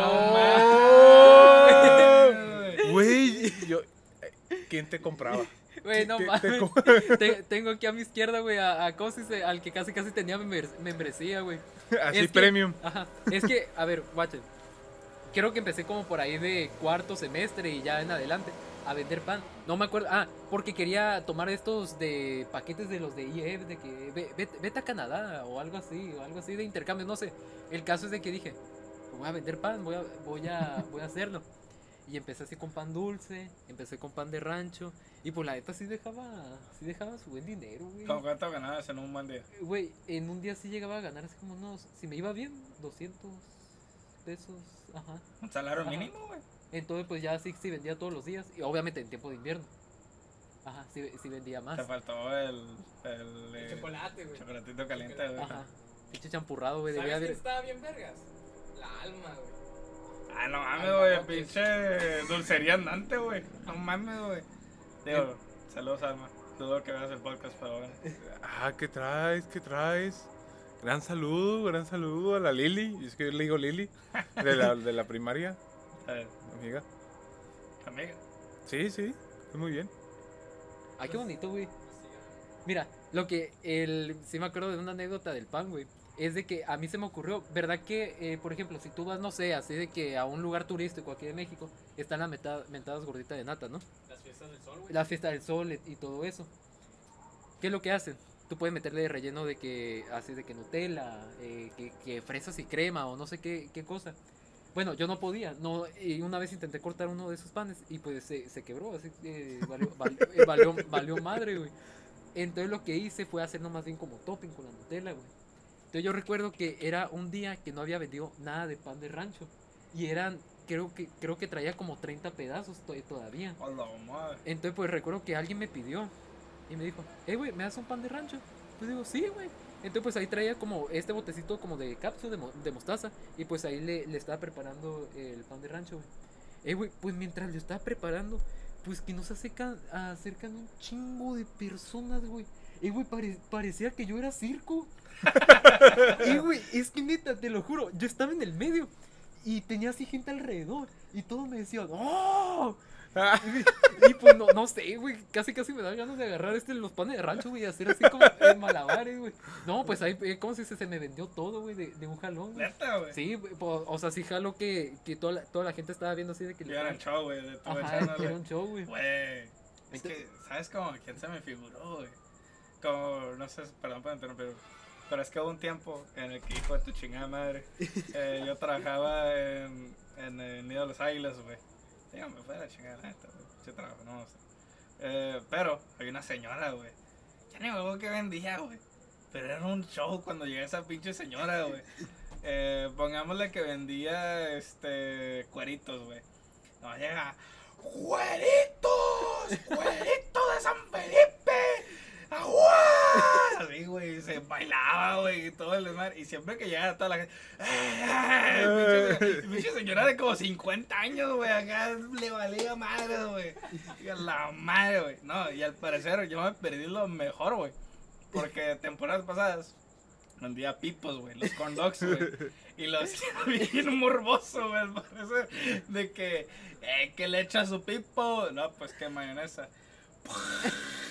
no mames. Güey, yo. eh, ¿Quién te compraba? Güey, no ¿Qué- te mames. *laughs* Te- tengo aquí a mi izquierda, güey, a, a ¿cómo se dice? al que casi casi tenía membresía, güey. *laughs* Así Es que- premium. Ajá. Es que, a ver, guachen. Creo que empecé como por ahí de cuarto semestre y ya en adelante a vender pan. No me acuerdo. Ah, porque quería tomar estos de paquetes de los de IEF, de que ve- vete, vete a Canadá o algo así, o algo así de intercambio, no sé. El caso es de que dije, "Pues voy a vender pan, voy a, voy a, voy a hacerlo. Y empecé así con pan dulce, empecé con pan de rancho. Y pues la neta sí dejaba, sí dejaba su buen dinero, güey. ¿Con cuánto ganabas en un buen día? Güey, en un día sí llegaba a ganar así como unos, si me iba bien, 200 pesos, ajá. Un salario Ajá. mínimo, güey. Entonces pues ya sí, sí vendía todos los días, y obviamente en tiempo de invierno. Ajá, sí, sí vendía más. Te faltó el. El, El eh, chocolate, güey. chocolatito caliente, güey. Ajá. Pinche champurrado, güey, ¿Sabes haber... estaba bien vergas? La alma, güey. Ah, no mames, güey. Pinche dulcería andante, güey. No mames, güey. Digo, saludos, Alma. Dudo que veas el podcast, pero bueno. Ah, ¿qué traes? ¿Qué traes? Gran saludo, gran saludo a la Lili. Es que yo le digo Lili. De la, de la primaria, *laughs* Eh, amiga. amiga. Sí, sí. Muy bien. Ay, qué bonito, güey. Mira, lo que el sí me acuerdo de una anécdota del pan, güey. Es de que a mí se me ocurrió, ¿verdad que, eh, por ejemplo, si tú vas, no sé, así de que a un lugar turístico aquí de México, están las meta- mentadas gorditas de nata, ¿no? Las fiestas del sol, güey. La fiesta del sol y- todo eso. ¿Qué es lo que hacen? Tú puedes meterle relleno de que, así de que Nutella, eh, que, que fresas y crema o no sé qué, qué cosa. Bueno, yo no podía, no, y una vez intenté cortar uno de esos panes y pues se, se quebró, así que valió, val- eh, valió, valió madre, güey. Entonces lo que hice fue hacerlo más bien como topping con la Nutella, güey. Entonces yo recuerdo que era un día que no había vendido nada de pan de rancho y eran, creo que, creo que traía como 30 pedazos to- todavía. Entonces, pues recuerdo que alguien me pidió y me dijo, eh, güey, ¿me das un pan de rancho? Pues digo, sí, güey. Entonces, pues ahí traía como este botecito como de cápsula de, mo- de mostaza y pues ahí le, le estaba preparando el pan de rancho, güey. Eh, güey, pues mientras lo estaba preparando, pues que nos acercan, acercan un chingo de personas, güey. Eh, güey, pare- parecía que yo era circo. *laughs* Eh, güey, es que neta, te lo juro, yo estaba en el medio y tenía así gente alrededor y todos me decían, ¡Oh! Y pues no, no sé, güey, casi casi me da ganas de agarrar este los panes de rancho, güey, y hacer así como en malabares, güey. No, pues ahí, eh, ¿cómo se dice? Se me vendió todo, güey, de, de un jalón, güey. Sí, po- o sea, sí jalo que, que toda, la, toda la gente estaba viendo así de que... Yo era el estaban- show, güey, de tu Ajá, echándole. era un show, güey. Güey. Es que, ¿sabes cómo? ¿Quién se me figuró, güey? Como, no sé, perdón por interrumpir, pero es que hubo un tiempo en el que, hijo de tu chingada madre, *laughs* eh, yo trabajaba en, en el Nido de los Águilas, güey. Dígame, fue la chingada, neta, güey. Sí trabajo, no sé. Eh, pero había una señora, güey. Ya ni me acuerdo qué vendía, güey. Pero era un show cuando llegó esa pinche señora, güey. *laughs* Eh, pongámosle que vendía, este, cueritos, güey. No, llega, ¡Cueritos! ¡Cueritos de San Felipe! ¡Agua! Así, güey, se bailaba, güey, y todo el desmadre. Y siempre que llegaba toda la gente, ¡eh! Pinche, señora de como 50 años, güey, acá le valía madre, güey. La madre, güey. No, y al parecer yo me perdí lo mejor, güey. Porque temporadas pasadas vendía pipos, güey, los corn dogs, güey. Y los *laughs* bien morboso, güey, al parecer. De que, eh, que le echa su pipo. No, pues que mayonesa.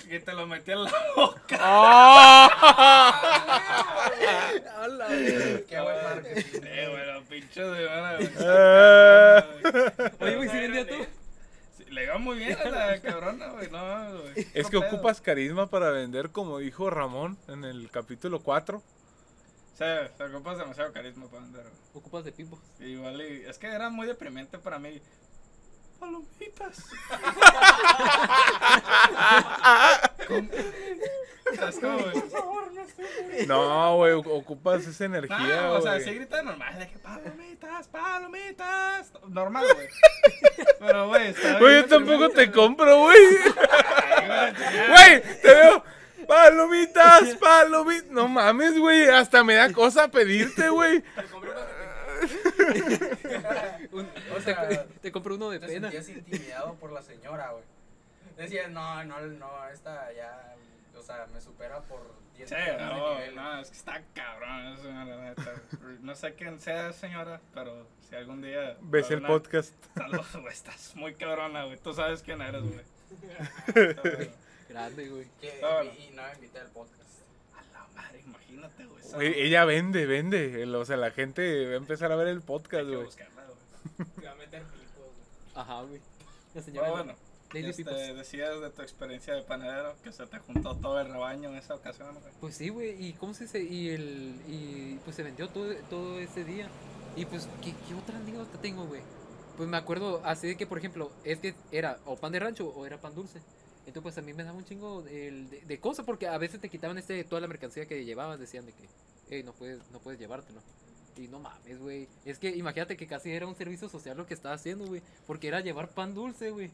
Que te lo metí en la boca. Qué buen marketing. Eh, güey, los pinches de. Eh. Oye, güey, ¿sí vendía tú? Le iba muy bien a la cabrona, güey. No, güey. Es que pedo. ocupas carisma para vender, como dijo Ramón en el capítulo 4. Sí, te ocupas demasiado carisma para vender, güey. Ocupas de pipo. Igual, y, es que era muy deprimente para mí. Palomitas. ¿Sabes cómo, güey? No, güey, ocupas esa energía, No, o sea, güey. sí grita normal, de que palomitas, palomitas. Normal, güey. *laughs* Pero, güey, está Güey, bien yo tampoco te compro, güey. *laughs* Güey, te veo. Palomitas, palomitas. No mames, güey. Hasta me da cosa pedirte, güey. Te compré *laughs* Un- O te, sea, te compro uno de Te pena. sentías intimidado por la señora, güey. Decías, no, no, no, esta ya, o sea, me supera por 10 Sí, millones de no, es que está cabrón eso, la neta. No sé quién sea, señora, pero si algún día... ¿Ves el una- podcast? Saludos, güey, estás muy cabrona, güey. Tú sabes quién eres, güey. *laughs* Grande, güey. Que- No, no. Y no me invité al podcast. Imagínate, güey. ella vende, vende. El- O sea, la gente va a empezar a ver el podcast, Hay que güey. buscarla, güey. Te va a meter pipos, güey. Ajá, güey. La señora. Bueno, este, decías de tu experiencia de panadero que se te juntó todo el rebaño en esa ocasión, güey. Pues sí, güey. ¿Y cómo se dice? Y, el, y pues se vendió todo, todo ese día. Y pues, ¿qué, qué otra anécdota tengo, güey? Pues me acuerdo así de que, por ejemplo, es que era o pan de rancho o era pan dulce. Entonces, pues a mí me daba un chingo el- de, de cosas porque a veces te quitaban este toda la mercancía que llevabas. Decían de que, hey, no puedes, no puedes llevártelo. Y no mames, güey. Es que imagínate que casi era un servicio social lo que estaba haciendo, güey. Porque era llevar pan dulce, güey.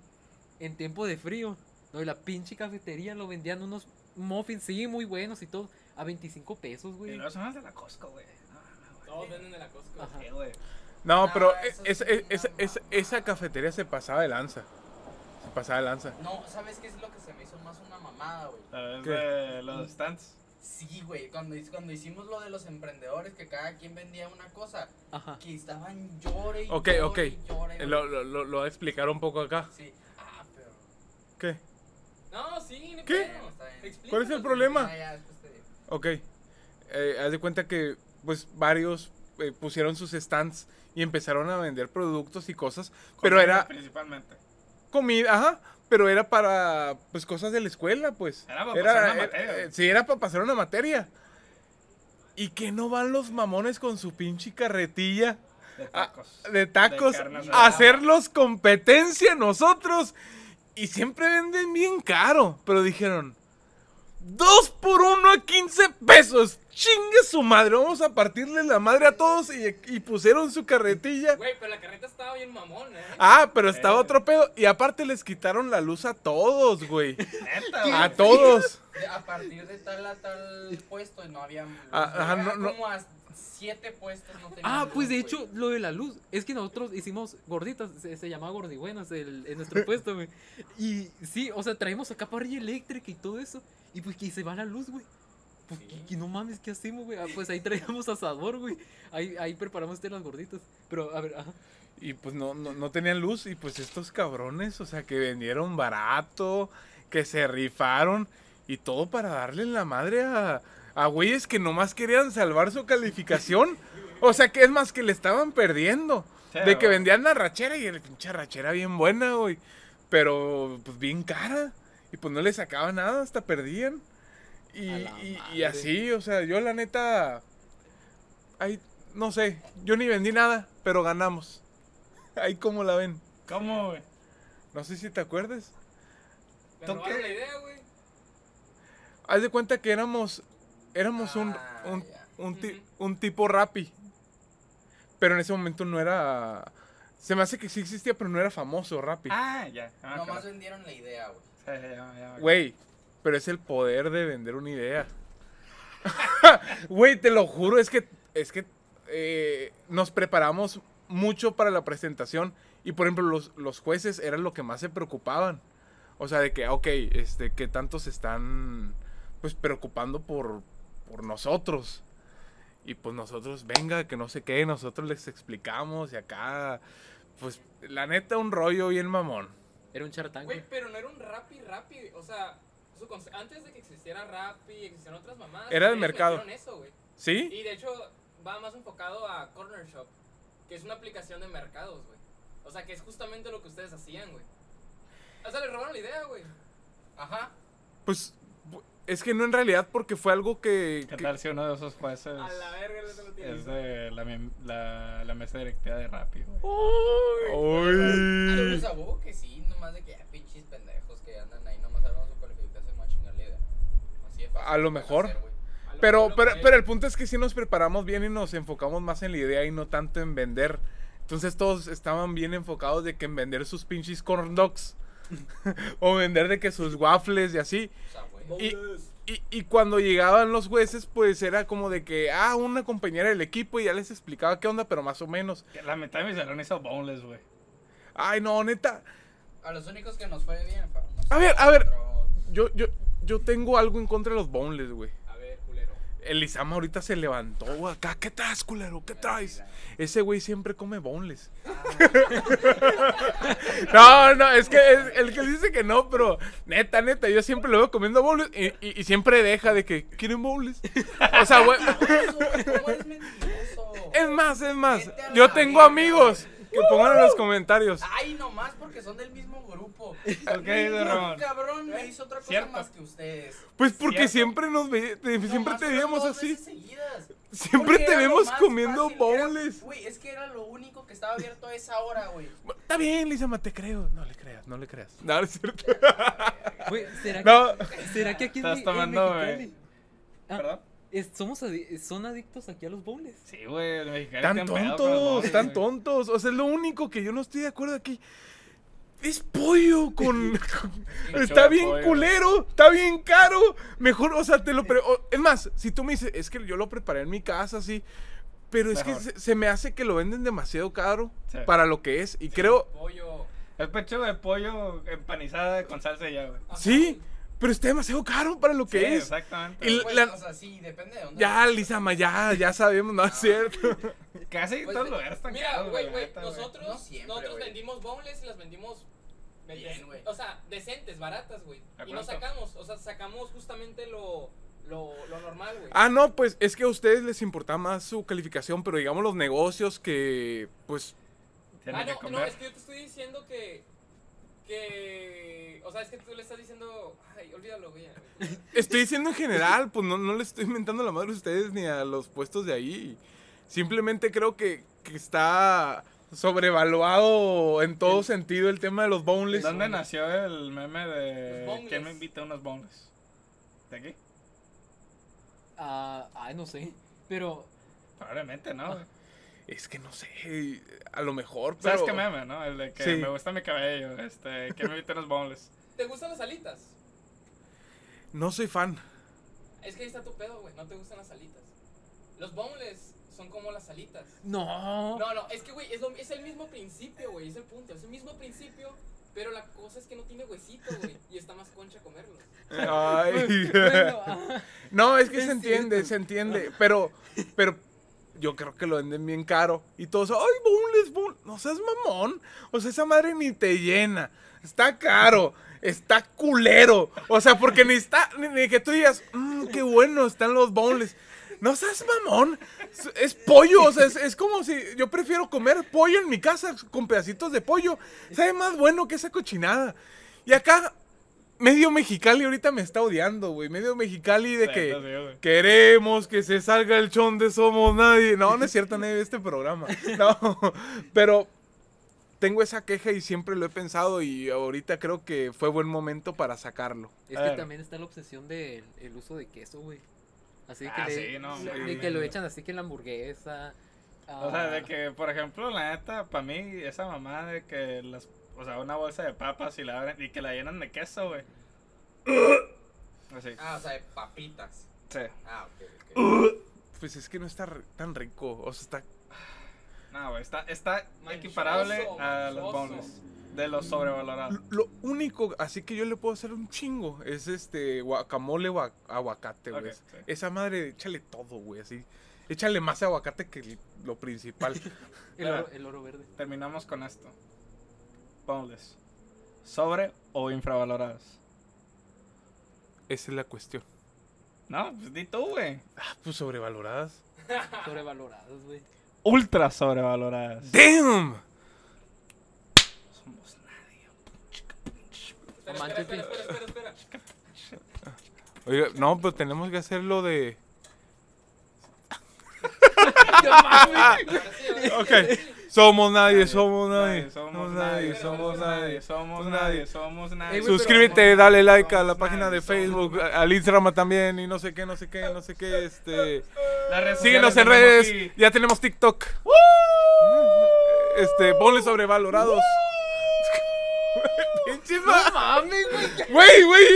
En tiempo de frío. No, y la pinche cafetería lo vendían unos muffins, sí, muy buenos y todo. A 25 pesos, Y güey. no son las de la Costco, güey. No. Todos venden de la Costco. Ajá. Güey. No, pero es- es- es- mames. esa cafetería se pasaba de lanza. Se pasaba de lanza. No, ¿sabes qué es lo que se me hizo más una mamada, güey? ¿Sabes ¿Qué? de los stands? Sí, güey, cuando, cuando hicimos lo de los emprendedores, que cada quien vendía una cosa, Ajá. que estaban llore y Ok, llore ok. y llore. Lo, lo, lo, lo voy a explicar un poco acá. Sí. Ah, pero... ¿Qué? No, sí, no ¿Qué? Explícanos, ¿Cuál es el problema? Ah, ya, después te digo. Ok. Eh, haz de cuenta que, pues, varios eh, pusieron sus stands y empezaron a vender productos y cosas. Pero era Principalmente. Comida, ajá. Pero era para, pues, cosas de la escuela, pues. Era para pasar una eh, materia. eh, sí, era para pasar una materia. Y que no van los mamones con su pinche carretilla De ah, tacos. de tacos carne a hacerlos competencia nosotros. Y siempre venden bien caro. Pero dijeron, dos por uno a 15 pesos. Chingue su madre, vamos a partirle la madre a todos. Y, y pusieron su carretilla. Güey, pero la carreta estaba bien mamón, eh. Ah, pero estaba Eh. otro pedo. Y aparte les quitaron la luz a todos, güey. *laughs* Neta, A todos. A partir de tal a tal puesto no había... Ah, ajá, era no, no. Como a siete puestos no tenían Ah, luz, pues de hecho, lo de la luz, es que nosotros hicimos gorditas, se, se llamaba gordibuenas el, en nuestro *laughs* puesto, güey. Y sí, o sea, traemos acá parrilla eléctrica y todo eso. Y pues que se va la luz, güey. Pues Sí. que, que no mames, ¿qué hacemos, güey? Ah, pues ahí traíamos asador, güey. Ahí, ahí preparamos este las gorditas. Pero, a ver, ajá. Y pues no, no, no tenían luz. Y pues estos cabrones, o sea, que vendieron barato, que se rifaron. Y todo para darle en la madre a, a güeyes que nomás querían salvar su calificación. O sea, que es más que le estaban perdiendo. Sí, De que vendían la rachera y la pinche rachera bien buena, güey. Pero pues bien cara. Y pues no le sacaba nada, hasta perdían. Y, y- así, o sea, yo la neta. Ahí, no sé, yo ni vendí nada, pero ganamos. *laughs* Ahí como la ven. ¿Cómo, güey? No sé si te acuerdas. Me ¿Tú qué? la idea, güey. Haz de cuenta que éramos. Éramos un, Ah, un, un, ti- un tipo rapi. Pero en ese momento no era. Se me hace que sí existía, pero no era famoso Rappi. Ah, ya. Ah, Nomás claro. vendieron la idea, güey. Güey, pero es el poder de vender una idea. *laughs* Güey, te lo juro, es que, es que eh, nos preparamos mucho para la presentación y por ejemplo los, los jueces eran lo que más se preocupaban. O sea, de que, ok, este, que tanto se están pues preocupando por, por nosotros. Y pues nosotros, venga, que no sé qué, nosotros les explicamos y acá, pues la neta un rollo bien mamón. Era un chartán, Güey, pero no era un Rappi Rappi. O sea, su antes de que existiera Rappi y existieran otras mamadas. Era del mercado. metieron eso, güey. ¿Sí? Y de hecho, va más enfocado a Corner Shop, que es una aplicación de mercados, güey. O sea, que es justamente lo que ustedes hacían, güey. O sea, le robaron la idea, güey. Ajá. Pues es que no en realidad porque fue algo que... ¿Qué que- tal si uno de esos jueces A la verga, lo tienes. es de la, la, la mesa directiva de Rappi, güey? A huevo que sí, de que ya pinches pendejos que andan ahí nomás hablando su calificación más chingar la idea. Así de fácil. A lo mejor. hacer, güey. A lo Pero, mejor pero, pero el punto es que sí nos preparamos bien y nos enfocamos más en la idea y no tanto en vender. Entonces todos estaban bien enfocados de que en vender sus pinches corn dogs. *laughs* *laughs* o vender de que sus waffles y así. O sea, güey. Y, y, y cuando llegaban los jueces, pues era como de que, ah, una compañera del equipo y ya les explicaba qué onda, pero más o menos. La mitad de mi salón hizo boneless, güey. Ay, no, neta. A los únicos que nos fue bien fueron A ver, a ver. Yo, yo, yo tengo algo en contra de los boneless, güey. A ver, culero. El Isama ahorita se levantó, güey, acá. ¿Qué traes, culero? ¿Qué traes? Ese güey siempre come boneless. *laughs* no, no, es que es el que dice que no, pero neta, neta, yo siempre lo veo comiendo boneless y, y- y siempre deja de que quieren boneless. O sea, güey. Es más, es más. Yo tengo amigos que pongan en los comentarios. Ay, nomás porque son del mismo grupo. ¿Por qué dice Ningún Ramón? cabrón me hizo otra cosa Cierto. más que ustedes. Pues porque Cierto. siempre nos ve, te- siempre te dos así. Siempre Porque te vemos comiendo fácil, boneless. Güey, es que era lo único que estaba abierto a esa hora, güey. *laughs* Está bien, Lizama, te creo. No le creas, no le creas. No, no es cierto. *laughs* Güey, ¿será, No. que, ¿será que aquí en, Estás Mi- en tomando, Mexicali? Ah, ¿Perdón? Es- somos adi- son adictos aquí a los bowls. Sí, güey, el mexicano Tan tontos, boneless, tan güey. tontos. O sea, es lo único que yo no estoy de acuerdo aquí. Es pollo con... *laughs* *laughs* Está bien pollo. culero, está bien caro. Mejor, o sea, te lo... pre- o- Es más, si tú me dices, es que yo lo preparé en mi casa, así. Pero es que se, se me hace que lo venden demasiado caro Sí. para lo que es. Y creo... Pollo. Es pechuga de pollo empanizada con salsa y ya, güey. Ajá, Sí. Pero está demasiado caro para lo que Sí, es. exactamente. Y Pues, la- o sea, sí, depende de dónde. Ya, Lizama, ya, ya sabemos, no *laughs* es cierto. Casi Pues, todos los lugares están Mira, caros, güey, güey, nosotros, No siempre, nosotros vendimos boneless y las vendimos Bien, güey. O sea, decentes, baratas, güey. ¿A Y no sacamos, o sea, sacamos justamente lo, lo, lo normal, güey. Ah, no, pues es que a ustedes les importa más su calificación, pero digamos los negocios que, pues, Tienen Ah, que no, no, es que yo te estoy diciendo que. Que. O sea, es que tú le estás diciendo. Olvídalo, güey. estoy diciendo en general, pues no, no le estoy inventando la madre a ustedes ni a los puestos de ahí. Simplemente creo que, que está sobrevaluado en todo sentido el tema de los boneless. ¿Dónde nació el meme de quién me invita a unos boneless? ¿De aquí? Ah, ay, no sé. Pero Probablemente, ¿no? güey? Es que no sé, a lo mejor, pero... ¿Sabes qué meme, no? El de que Sí. me gusta mi cabello, este, ¿quién me invita a unos boneless? ¿Te gustan las alitas? No soy fan. Es que ahí está tu pedo, güey. No te gustan las alitas. Los boneless son como las alitas. no. No, no, es que, güey, es, lo- es el mismo principio, güey. Es el punto. Es el mismo principio. Pero la cosa es que no tiene huesito, güey. Y está más concha comerlos. Ay. *laughs* Bueno, ah, No, es que Es se entiende, cierto. se entiende. Pero, pero yo creo que lo venden bien caro. Y todos, ay, boneless, boneless. No seas mamón. O sea, esa madre ni te llena. Está caro. Está culero. O sea, porque ni está, ni, ni que tú digas, mmm, qué bueno están los boneless. No seas mamón. Es, pollo, o sea, es, es como si yo prefiero comer pollo en mi casa con pedacitos de pollo. Sabe más bueno que esa cochinada. Y acá, medio Mexicali ahorita me está odiando, güey. Medio Mexicali de que sí, queremos que se salga el chon de Somos Nadie. No, no es cierto, nadie ve este programa. No, pero tengo esa queja y siempre lo he pensado y ahorita creo que fue buen momento para sacarlo. es A que también está la obsesión del el uso de queso, güey. Así Ah, que le- sí, no, de que lo echan así que en la hamburguesa. O sea, de ah, que, por ejemplo, la neta, para mí, esa mamá de que las. O sea, una bolsa de papas y la abren y que la llenan de queso, güey. *coughs* Así. Ah, o sea, de papitas. Sí. Ah, ok, ok. Pues es que no está tan rico. O sea, está. No, güey, está, está equiparable a los boneless. De los sobrevalorados. Lo único, así que yo le puedo hacer un chingo, es este guacamole o aguacate, güey. Sí. Esa madre, échale todo, güey, así. Échale más aguacate que lo principal. *laughs* el, oro, el oro verde. Terminamos con esto. Boneless. ¿Sobre o infravaloradas? Esa es la cuestión. No, pues di tú, güey. Ah, pues sobrevaloradas. *laughs* Sobrevalorados, güey. Ultra sobrevaloradas. ¡Damn! Somos nadie. Espera, No espera, espera, espera, espera, espera. Oiga, no, pues tenemos que de. Sí, ahora sí. Ok. Somos nadie, somos Nadie, nadie. somos nadie, somos nadie. somos nadie. somos nadie. Suscríbete, dale like a la página de Facebook, al Instagram también y no sé qué, no sé qué, no sé qué, este... Síguenos en redes, ya tenemos TikTok. Este, ponle sobrevalorados. *laughs* Pinche ma- Güey, güey.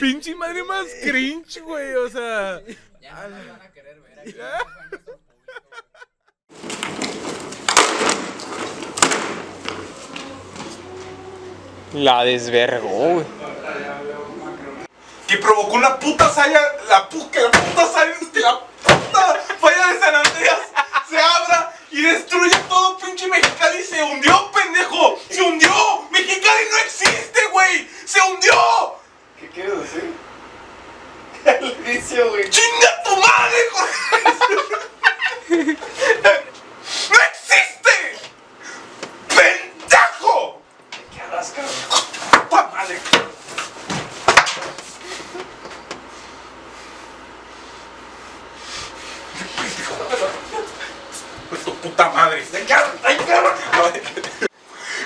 Pinche madre más cringe, güey. O sea. Ya no nos van a querer ver aquí. Eso fue nuestro público. La desvergó, güey. que provocó una puta falla, la, pu- que la puta falla, que la puta falla de San Andreas se abra y destruya todo pinche Mexicali. Se hundió, pendejo. Se hundió. Mexicali no existe, güey. Se hundió. ¿Qué quieres decir? *laughs* El vicio, güey. ¡Chinga tu madre, Jorge! *laughs* ¡No existe! ¡Pendejo! ¿Qué harás, cabrón? ¡Puta madre! Pues tu puta madre. ¡Ay, cabrón! ¡Ay, cabrón!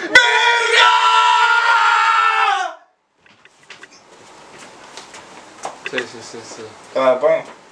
¡Verga! Sí, sí, sí, sí. Ah, bueno.